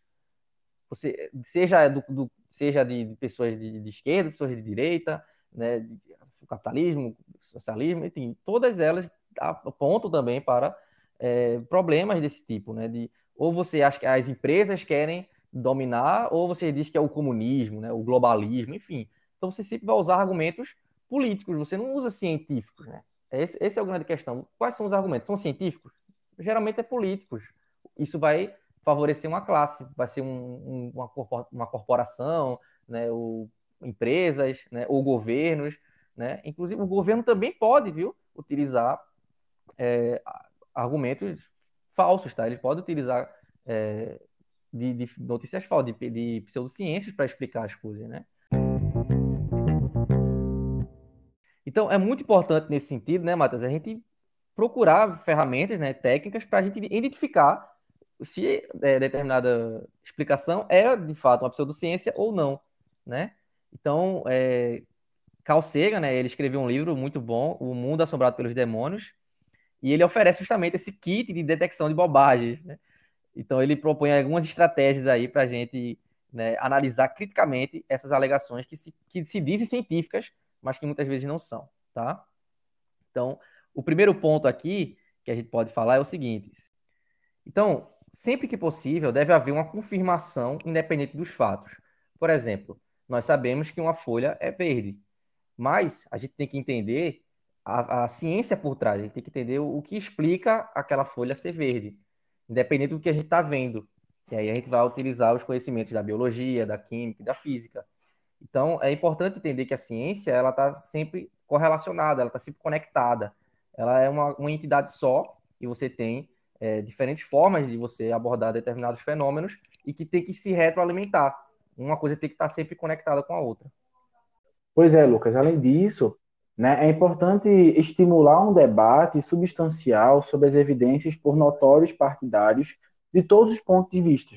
Você, seja, do, do seja de, de, pessoas de, de, esquerda, pessoas de direita, né, de, capitalismo, socialismo, enfim, todas elas apontam também para é, problemas desse tipo, né? De, ou você acha que as empresas querem dominar, ou você diz que é o comunismo, né, o globalismo, enfim. Então você sempre vai usar argumentos políticos, você não usa científicos, né? Esse, esse é a grande questão. Quais são os argumentos? São científicos? Geralmente é políticos. Isso vai favorecer uma classe, vai ser um, um, uma, corporação, né, ou empresas, né, ou governos, né? Inclusive o governo também pode, viu, utilizar é, argumentos falsos, tá? Ele pode utilizar é, de, de notícias falsas, de, de pseudociências para explicar as coisas, né? Então, é muito importante nesse sentido, né, Matheus, a gente procurar ferramentas, né, técnicas para a gente identificar se é, determinada explicação é, de fato, uma pseudociência ou não, né? Então, é, Carl Sagan, né, ele escreveu um livro muito bom, O Mundo Assombrado pelos Demônios, e ele oferece justamente esse kit de detecção de bobagens, né? Então ele propõe algumas estratégias aí para a gente né, analisar criticamente essas alegações que se, que se dizem científicas, mas que muitas vezes não são, tá? Então, o primeiro ponto aqui que a gente pode falar é o seguinte. Então, sempre que possível, deve haver uma confirmação independente dos fatos. Por exemplo, nós sabemos que uma folha é verde, mas a gente tem que entender a, a ciência por trás, a gente tem que entender o, o que explica aquela folha ser verde independente do que a gente está vendo. E aí a gente vai utilizar os conhecimentos da biologia, da química da física. Então, é importante entender que a ciência ela está sempre correlacionada, ela está sempre conectada. Ela é uma, uma entidade só e você tem é, diferentes formas de você abordar determinados fenômenos e que tem que se retroalimentar. Uma coisa tem que estar sempre conectada com a outra. Pois é, Lucas. Além disso, né, é importante estimular um debate substancial sobre as evidências por notórios partidários de todos os pontos de vista.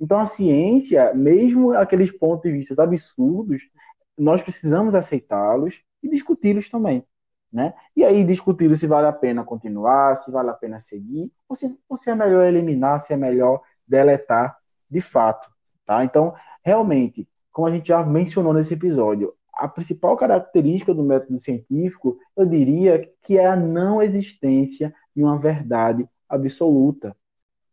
Então, a ciência, mesmo aqueles pontos de vista absurdos, nós precisamos aceitá-los e discuti-los também. Né? E aí discutir se vale a pena continuar, se vale a pena seguir, ou se, ou se é melhor eliminar, se é melhor deletar de fato. Tá? Então, realmente, como a gente já mencionou nesse episódio, a principal característica do método científico, eu diria que é a não existência de uma verdade absoluta.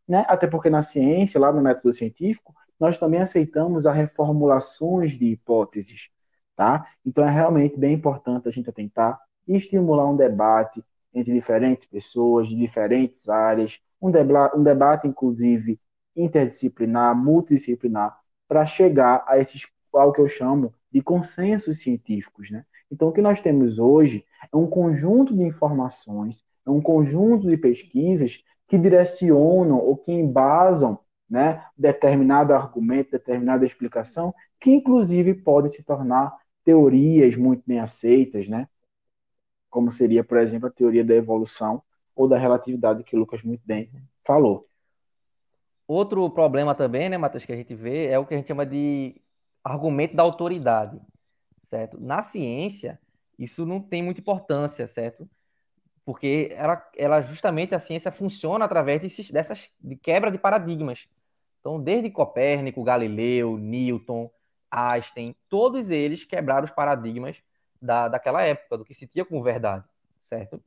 Né? Até porque na ciência, lá no método científico, nós também aceitamos as reformulações de hipóteses. Tá? Então é realmente bem importante a gente tentar estimular um debate entre diferentes pessoas de diferentes áreas, um, deba um debate, inclusive, interdisciplinar, multidisciplinar, para chegar a esses, ao que eu chamo de consensos científicos. Né? Então, o que nós temos hoje é um conjunto de informações, é um conjunto de pesquisas que direcionam ou que embasam né, determinado argumento, determinada explicação, que inclusive podem se tornar teorias muito bem aceitas, né? como seria, por exemplo, a teoria da evolução ou da relatividade que o Lucas muito bem falou. Outro problema também, né, Matheus, que a gente vê é o que a gente chama de argumento da autoridade, certo? Na ciência, isso não tem muita importância, certo? Porque ela, ela justamente a ciência funciona através desses, dessas de quebra de paradigmas. Então, desde Copérnico, Galileu, Newton, Einstein, todos eles quebraram os paradigmas da, daquela época, do que se tinha como verdade, certo?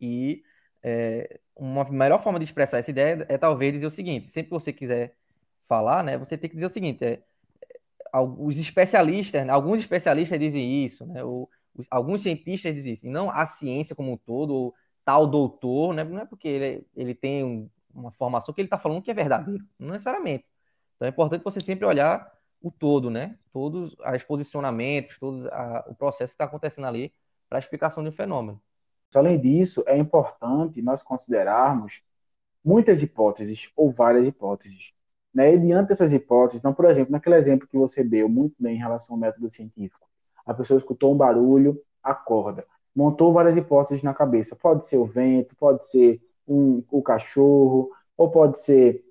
E é, uma melhor forma de expressar essa ideia é talvez dizer o seguinte: sempre que você quiser falar, né, você tem que dizer o seguinte: é, os especialistas, né, alguns especialistas dizem isso, né, ou, os, alguns cientistas dizem isso, e não a ciência como um todo, ou tal doutor, né, não é porque ele, ele tem um, uma formação que ele está falando que é verdadeiro, não necessariamente. Então é importante você sempre olhar o todo, né? Todos os posicionamentos, todos o processo que está acontecendo ali para a explicação de um fenômeno. Além disso, é importante nós considerarmos muitas hipóteses ou várias hipóteses. Né? E diante dessas hipóteses, então, por exemplo, naquele exemplo que você deu muito bem em relação ao método científico, a pessoa escutou um barulho, acorda, montou várias hipóteses na cabeça. Pode ser o vento, pode ser um, o cachorro, ou pode ser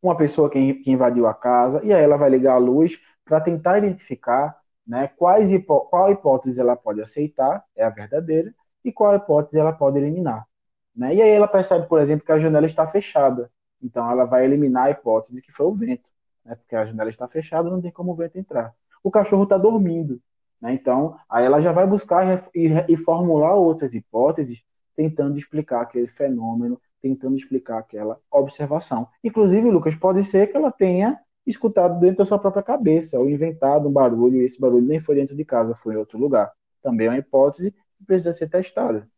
uma pessoa que, que invadiu a casa, e aí ela vai ligar a luz para tentar identificar né, quais hipó qual hipótese ela pode aceitar, é a verdadeira, e qual hipótese ela pode eliminar. Né? E aí ela percebe, por exemplo, que a janela está fechada. Então ela vai eliminar a hipótese que foi o vento, né? porque a janela está fechada, não tem como o vento entrar. O cachorro está dormindo. Né? Então, aí ela já vai buscar e, e formular outras hipóteses, tentando explicar aquele fenômeno tentando explicar aquela observação. Inclusive, Lucas, pode ser que ela tenha escutado dentro da sua própria cabeça, ou inventado um barulho, e esse barulho nem foi dentro de casa, foi em outro lugar. Também é uma hipótese que precisa ser testada.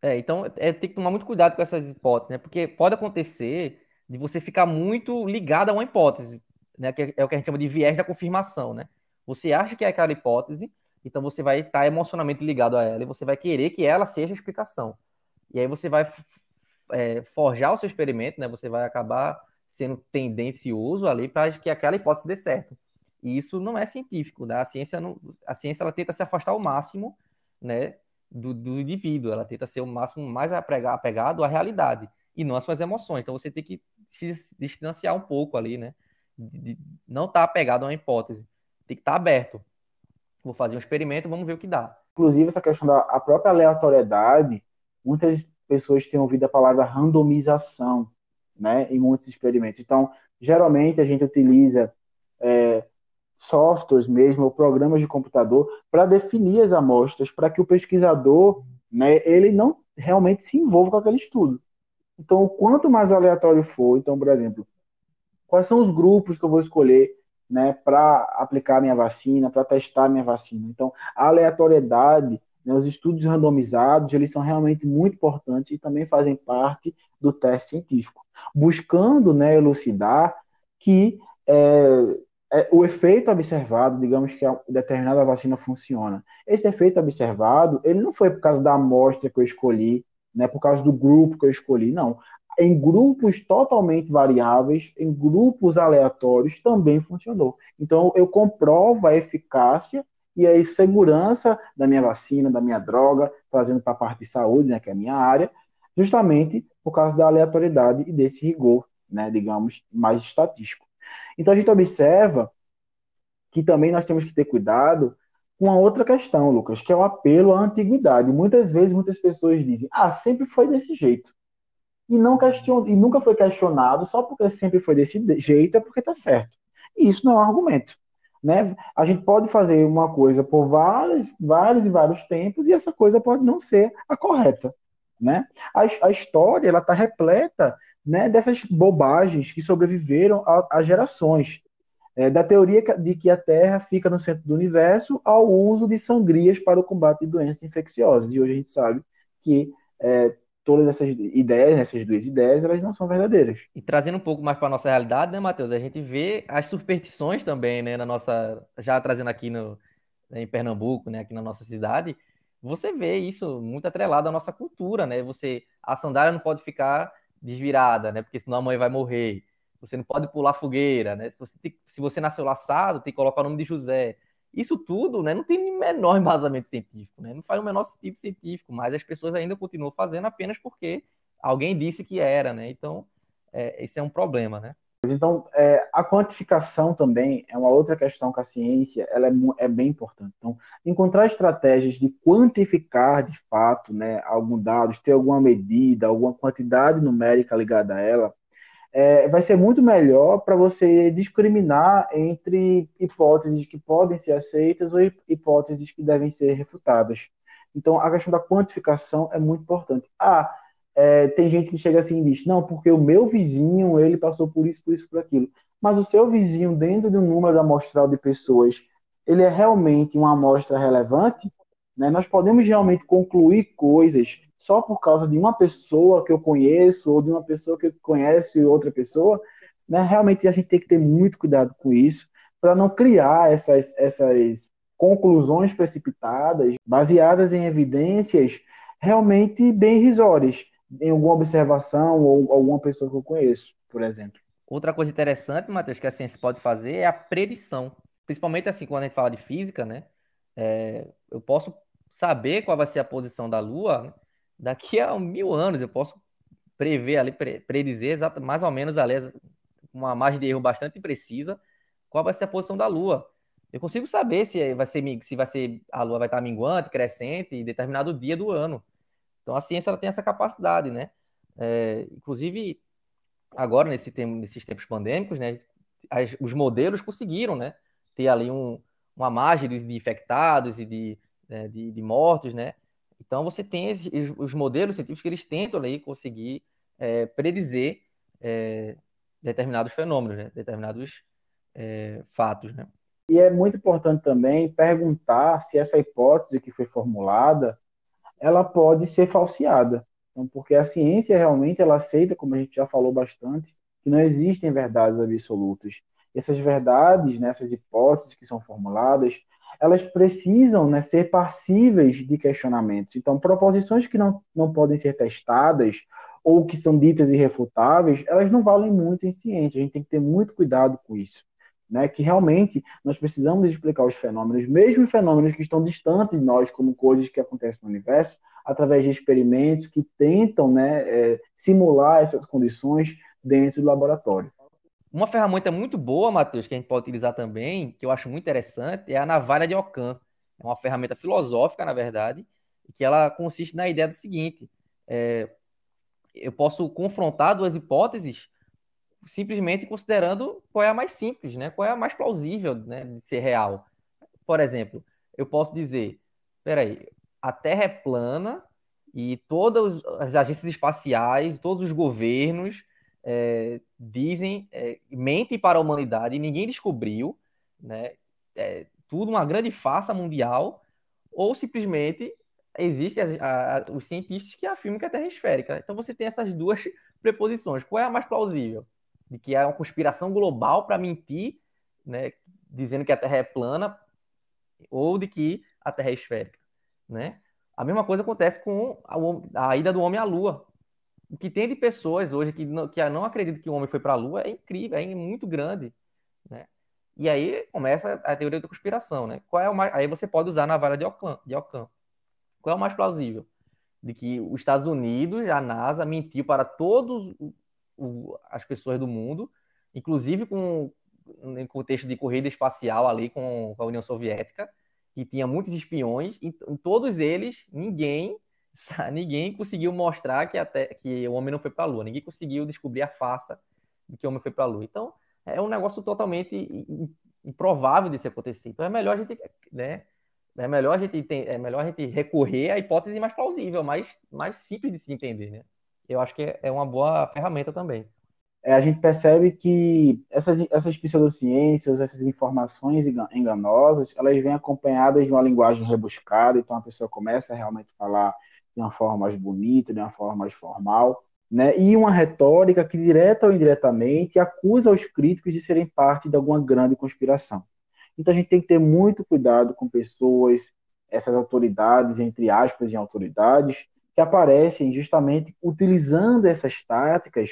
É, então é, tem que tomar muito cuidado com essas hipóteses, né? Porque pode acontecer de você ficar muito ligado a uma hipótese, né? Que é o que a gente chama de viés da confirmação, né? Você acha que é aquela hipótese, então você vai estar emocionalmente ligado a ela e você vai querer que ela seja a explicação. E aí você vai é, forjar o seu experimento, né? Você vai acabar sendo tendencioso ali para que aquela hipótese dê certo. E isso não é científico, né? A ciência, não, a ciência ela tenta se afastar ao máximo, né? Do, do indivíduo, ela tenta ser o máximo mais apegado à realidade e não às suas emoções. Então você tem que se distanciar um pouco ali, né? De, de não estar tá apegado a uma hipótese, tem que estar tá aberto. Vou fazer um experimento, vamos ver o que dá. Inclusive essa questão da própria aleatoriedade, muitas pessoas têm ouvido a palavra randomização, né, em muitos experimentos. Então, geralmente a gente utiliza softwares mesmo, ou programas de computador, para definir as amostras, para que o pesquisador, né, ele não realmente se envolva com aquele estudo. Então, quanto mais aleatório for, então, por exemplo, quais são os grupos que eu vou escolher né, para aplicar minha vacina, para testar minha vacina. Então, a aleatoriedade né, os estudos randomizados, eles são realmente muito importantes e também fazem parte do teste científico, buscando né, elucidar que é, é, o efeito observado, digamos que a determinada vacina funciona. Esse efeito observado, ele não foi por causa da amostra que eu escolhi, né, por causa do grupo que eu escolhi, não. em grupos totalmente variáveis, em grupos aleatórios, também funcionou. Então, eu comprovo a eficácia e a segurança da minha vacina, da minha droga, trazendo para a parte de saúde, né, que é a minha área, justamente por causa da aleatoriedade e desse rigor, né, digamos, mais estatístico. Então, a gente observa que também nós temos que ter cuidado com a outra questão, Lucas, que é o apelo à antiguidade. Muitas vezes, muitas pessoas dizem, ah, sempre foi desse jeito. E, não question... e nunca foi questionado, só porque sempre foi desse jeito é porque está certo. E isso não é um argumento. Né? A gente pode fazer uma coisa por vários, vários e vários tempos e essa coisa pode não ser a correta. Né? A, a história ela está repleta né, dessas bobagens que sobreviveram a gerações é, da teoria de que a Terra fica no centro do universo ao uso de sangrias para o combate de doenças infecciosas. E hoje a gente sabe que é, todas essas ideias, essas duas ideias, elas não são verdadeiras. E trazendo um pouco mais para a nossa realidade, né, Matheus? A gente vê as superstições também, né, na nossa. Já trazendo aqui no, em Pernambuco, né, aqui na nossa cidade, você vê isso muito atrelado à nossa cultura, né? Você, a sandália não pode ficar desvirada, né? Porque senão a mãe vai morrer. Você não pode pular fogueira, né? Se você, tem, se você nasceu laçado, tem que colocar o nome de José. Isso tudo, né, não tem menor embasamento científico, né? Não faz o menor sentido científico, mas as pessoas ainda continuam fazendo apenas porque alguém disse que era, né? Então, é, esse é um problema, né? Então, é, a quantificação também é uma outra questão que a ciência ela é, é, bem importante. Então, encontrar estratégias de quantificar de fato né, algum dado, ter alguma medida, alguma quantidade numérica ligada a ela, é, vai ser muito melhor para você discriminar entre hipóteses que podem ser aceitas ou hipóteses que devem ser refutadas. Então, a questão da quantificação é muito importante. Ah, é, tem gente que chega assim e diz, não, porque o meu vizinho, ele passou por isso, por isso, por aquilo. Mas o seu vizinho, dentro de um número amostral de pessoas, ele é realmente uma amostra relevante? Né? Nós podemos realmente concluir coisas só por causa de uma pessoa que eu conheço ou de uma pessoa que conhece outra pessoa, né? Realmente a gente tem que ter muito cuidado com isso para não criar essas, essas conclusões precipitadas baseadas em evidências realmente bem irrisórias em alguma observação ou alguma pessoa que eu conheço, por exemplo. Outra coisa interessante, Matheus, que a ciência pode fazer é a predição. Principalmente assim, quando a gente fala de física, né? É, eu posso saber qual vai ser a posição da Lua daqui a mil anos eu posso prever ali, predizer exato, mais ou menos ali, uma margem de erro bastante precisa, qual vai ser a posição da Lua. Eu consigo saber se vai ser, se vai ser a Lua vai estar minguante, crescente em determinado dia do ano. Então a ciência ela tem essa capacidade, né? É, inclusive agora nesse tempo, nesses tempos pandêmicos, né? As, os modelos conseguiram, né? Ter ali um, uma margem de infectados e de, né, de, de mortos, né? Então você tem esses, os modelos científicos que eles tentam aí conseguir é, predizer é, determinados fenômenos, né? determinados é, fatos, né? E é muito importante também perguntar se essa hipótese que foi formulada, ela pode ser falseada. Então, porque a ciência realmente ela aceita, como a gente já falou bastante, que não existem verdades absolutas. Essas verdades, nessas né, hipóteses que são formuladas, elas precisam né, ser passíveis de questionamentos. Então, proposições que não, não podem ser testadas ou que são ditas irrefutáveis, elas não valem muito em ciência. A gente tem que ter muito cuidado com isso. Né, que realmente nós precisamos explicar os fenômenos, mesmo fenômenos que estão distantes de nós, como coisas que acontecem no universo, através de experimentos que tentam né, é, simular essas condições dentro do laboratório. Uma ferramenta muito boa, Matheus, que a gente pode utilizar também, que eu acho muito interessante, é a navalha de Ockham. É uma ferramenta filosófica, na verdade, que ela consiste na ideia do seguinte: é, eu posso confrontar duas hipóteses simplesmente considerando qual é a mais simples, né? Qual é a mais plausível, né, de ser real. Por exemplo, eu posso dizer, peraí, a Terra é plana e todas as agências espaciais, todos os governos é, dizem, é, mentem para a humanidade e ninguém descobriu, né? É, tudo uma grande farsa mundial, ou simplesmente existem os cientistas que afirmam que a Terra é esférica. Então você tem essas duas preposições. Qual é a mais plausível? De que é uma conspiração global para mentir, né? dizendo que a Terra é plana, ou de que a Terra é esférica, né? A mesma coisa acontece com a, a ida do homem à Lua. o que tem de pessoas hoje que não, que não acreditam que o homem foi para a Lua é incrível, é muito grande, né? E aí começa a teoria da conspiração, né? Qual é o mais... Aí você pode usar na vara de Ockham, de Ockham. Qual é o mais plausível? De que os Estados Unidos, a NASA, mentiu para todas as pessoas do mundo, inclusive com em contexto de corrida espacial ali com, a União Soviética, que tinha muitos espiões, e em todos eles, ninguém (laughs) ninguém conseguiu mostrar que, até, que o homem não foi para a Lua, ninguém conseguiu descobrir a farsa de que o homem foi para a Lua. Então, é um negócio totalmente improvável de se acontecer. Então, é melhor a gente, né, é melhor a gente, é melhor a gente recorrer à hipótese mais plausível, mais, mais simples de se entender, né? Eu acho que é uma boa ferramenta também. É, a gente percebe que essas, essas pseudociências, essas informações enganosas, elas vêm acompanhadas de uma linguagem rebuscada, então a pessoa começa a realmente falar de uma forma mais bonita, de uma forma mais formal, né? E uma retórica que, direta ou indiretamente, acusa os críticos de serem parte de alguma grande conspiração. Então a gente tem que ter muito cuidado com pessoas, essas autoridades, entre aspas, em autoridades, que aparecem justamente utilizando essas táticas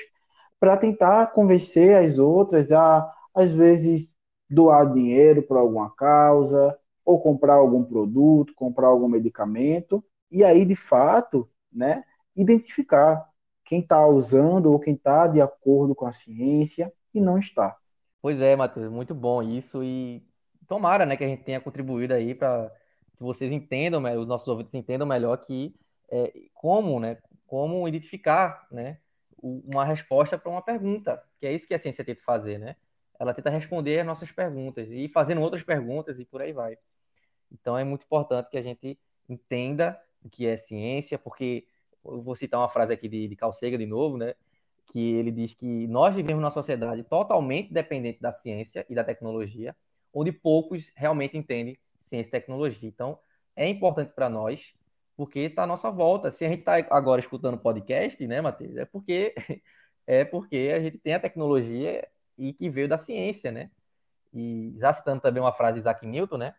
para tentar convencer as outras a, às vezes, doar dinheiro para alguma causa, ou comprar algum produto, comprar algum medicamento, e aí, de fato, né, identificar quem está usando ou quem está de acordo com a ciência e não está. Pois é, Matheus, muito bom isso e tomara, né, que a gente tenha contribuído aí para que vocês entendam, os nossos ouvintes entendam melhor que é, como, né, como identificar, né, uma resposta para uma pergunta, que é isso que a ciência tenta fazer, né? Ela tenta responder as nossas perguntas e fazendo outras perguntas e por aí vai. Então é muito importante que a gente entenda o que é ciência, porque eu vou citar uma frase aqui de, de de novo, né? Que ele diz que nós vivemos numa sociedade totalmente dependente da ciência e da tecnologia, onde poucos realmente entendem ciência e tecnologia. Então, é importante para nós, porque está à nossa volta. Se a gente está agora escutando podcast, né, Matheus? É porque (laughs) é porque a gente tem a tecnologia e que veio da ciência, né? E já citando também uma frase de Isaac Newton, né?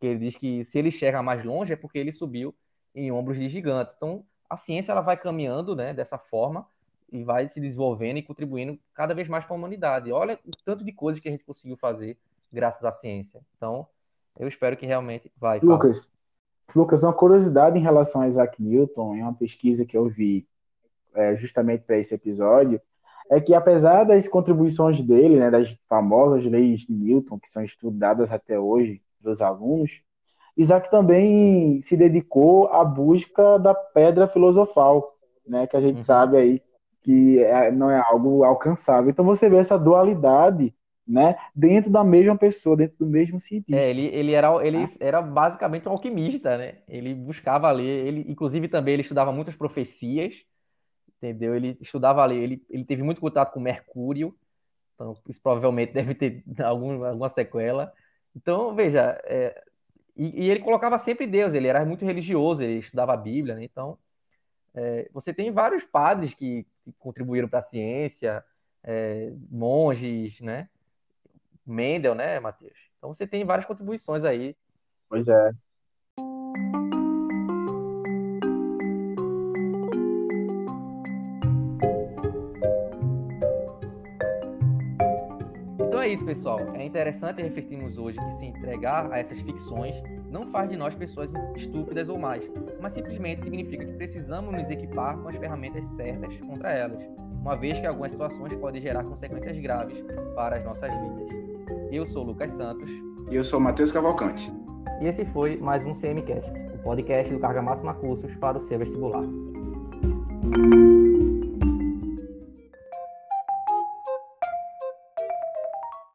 Que ele diz que se ele chega mais longe é porque ele subiu em ombros de gigantes. Então, a ciência ela vai caminhando né, dessa forma e vai se desenvolvendo e contribuindo cada vez mais para a humanidade. Olha o tanto de coisas que a gente conseguiu fazer graças à ciência. Então, eu espero que realmente vai. Lucas, Lucas, uma curiosidade em relação a Isaac Newton, em uma pesquisa que eu vi é, justamente para esse episódio, é que apesar das contribuições dele, né, das famosas leis de Newton, que são estudadas até hoje pelos alunos, Isaac também se dedicou à busca da pedra filosofal, né, que a gente uhum. sabe aí que é, não é algo alcançável. Então você vê essa dualidade né, dentro da mesma pessoa, dentro do mesmo cientista. É, ele, ele, era, ele né? era basicamente um alquimista, né? Ele buscava ler, ele, inclusive também ele estudava muitas profecias, entendeu? Ele estudava ler, ele, ele teve muito contato com Mercúrio, então isso provavelmente (laughs) deve ter algum, alguma sequela. Então, veja, é, e, e, ele colocava sempre Deus, ele era muito religioso, ele estudava a Bíblia, né? Então, é, você tem vários padres que, que contribuíram para a ciência, é, monges, né? Mendel, né, Matheus? Então você tem várias contribuições aí. Pois é. isso, pessoal. É interessante refletirmos hoje que se entregar a essas ficções não faz de nós pessoas estúpidas ou mais, mas simplesmente significa que precisamos nos equipar com as ferramentas certas contra elas, uma vez que algumas situações podem gerar consequências graves para as nossas vidas. Eu sou Lucas Santos. E eu sou Matheus Cavalcante. E esse foi mais um CMCast, o podcast do Carga Máxima Cursos para o seu vestibular.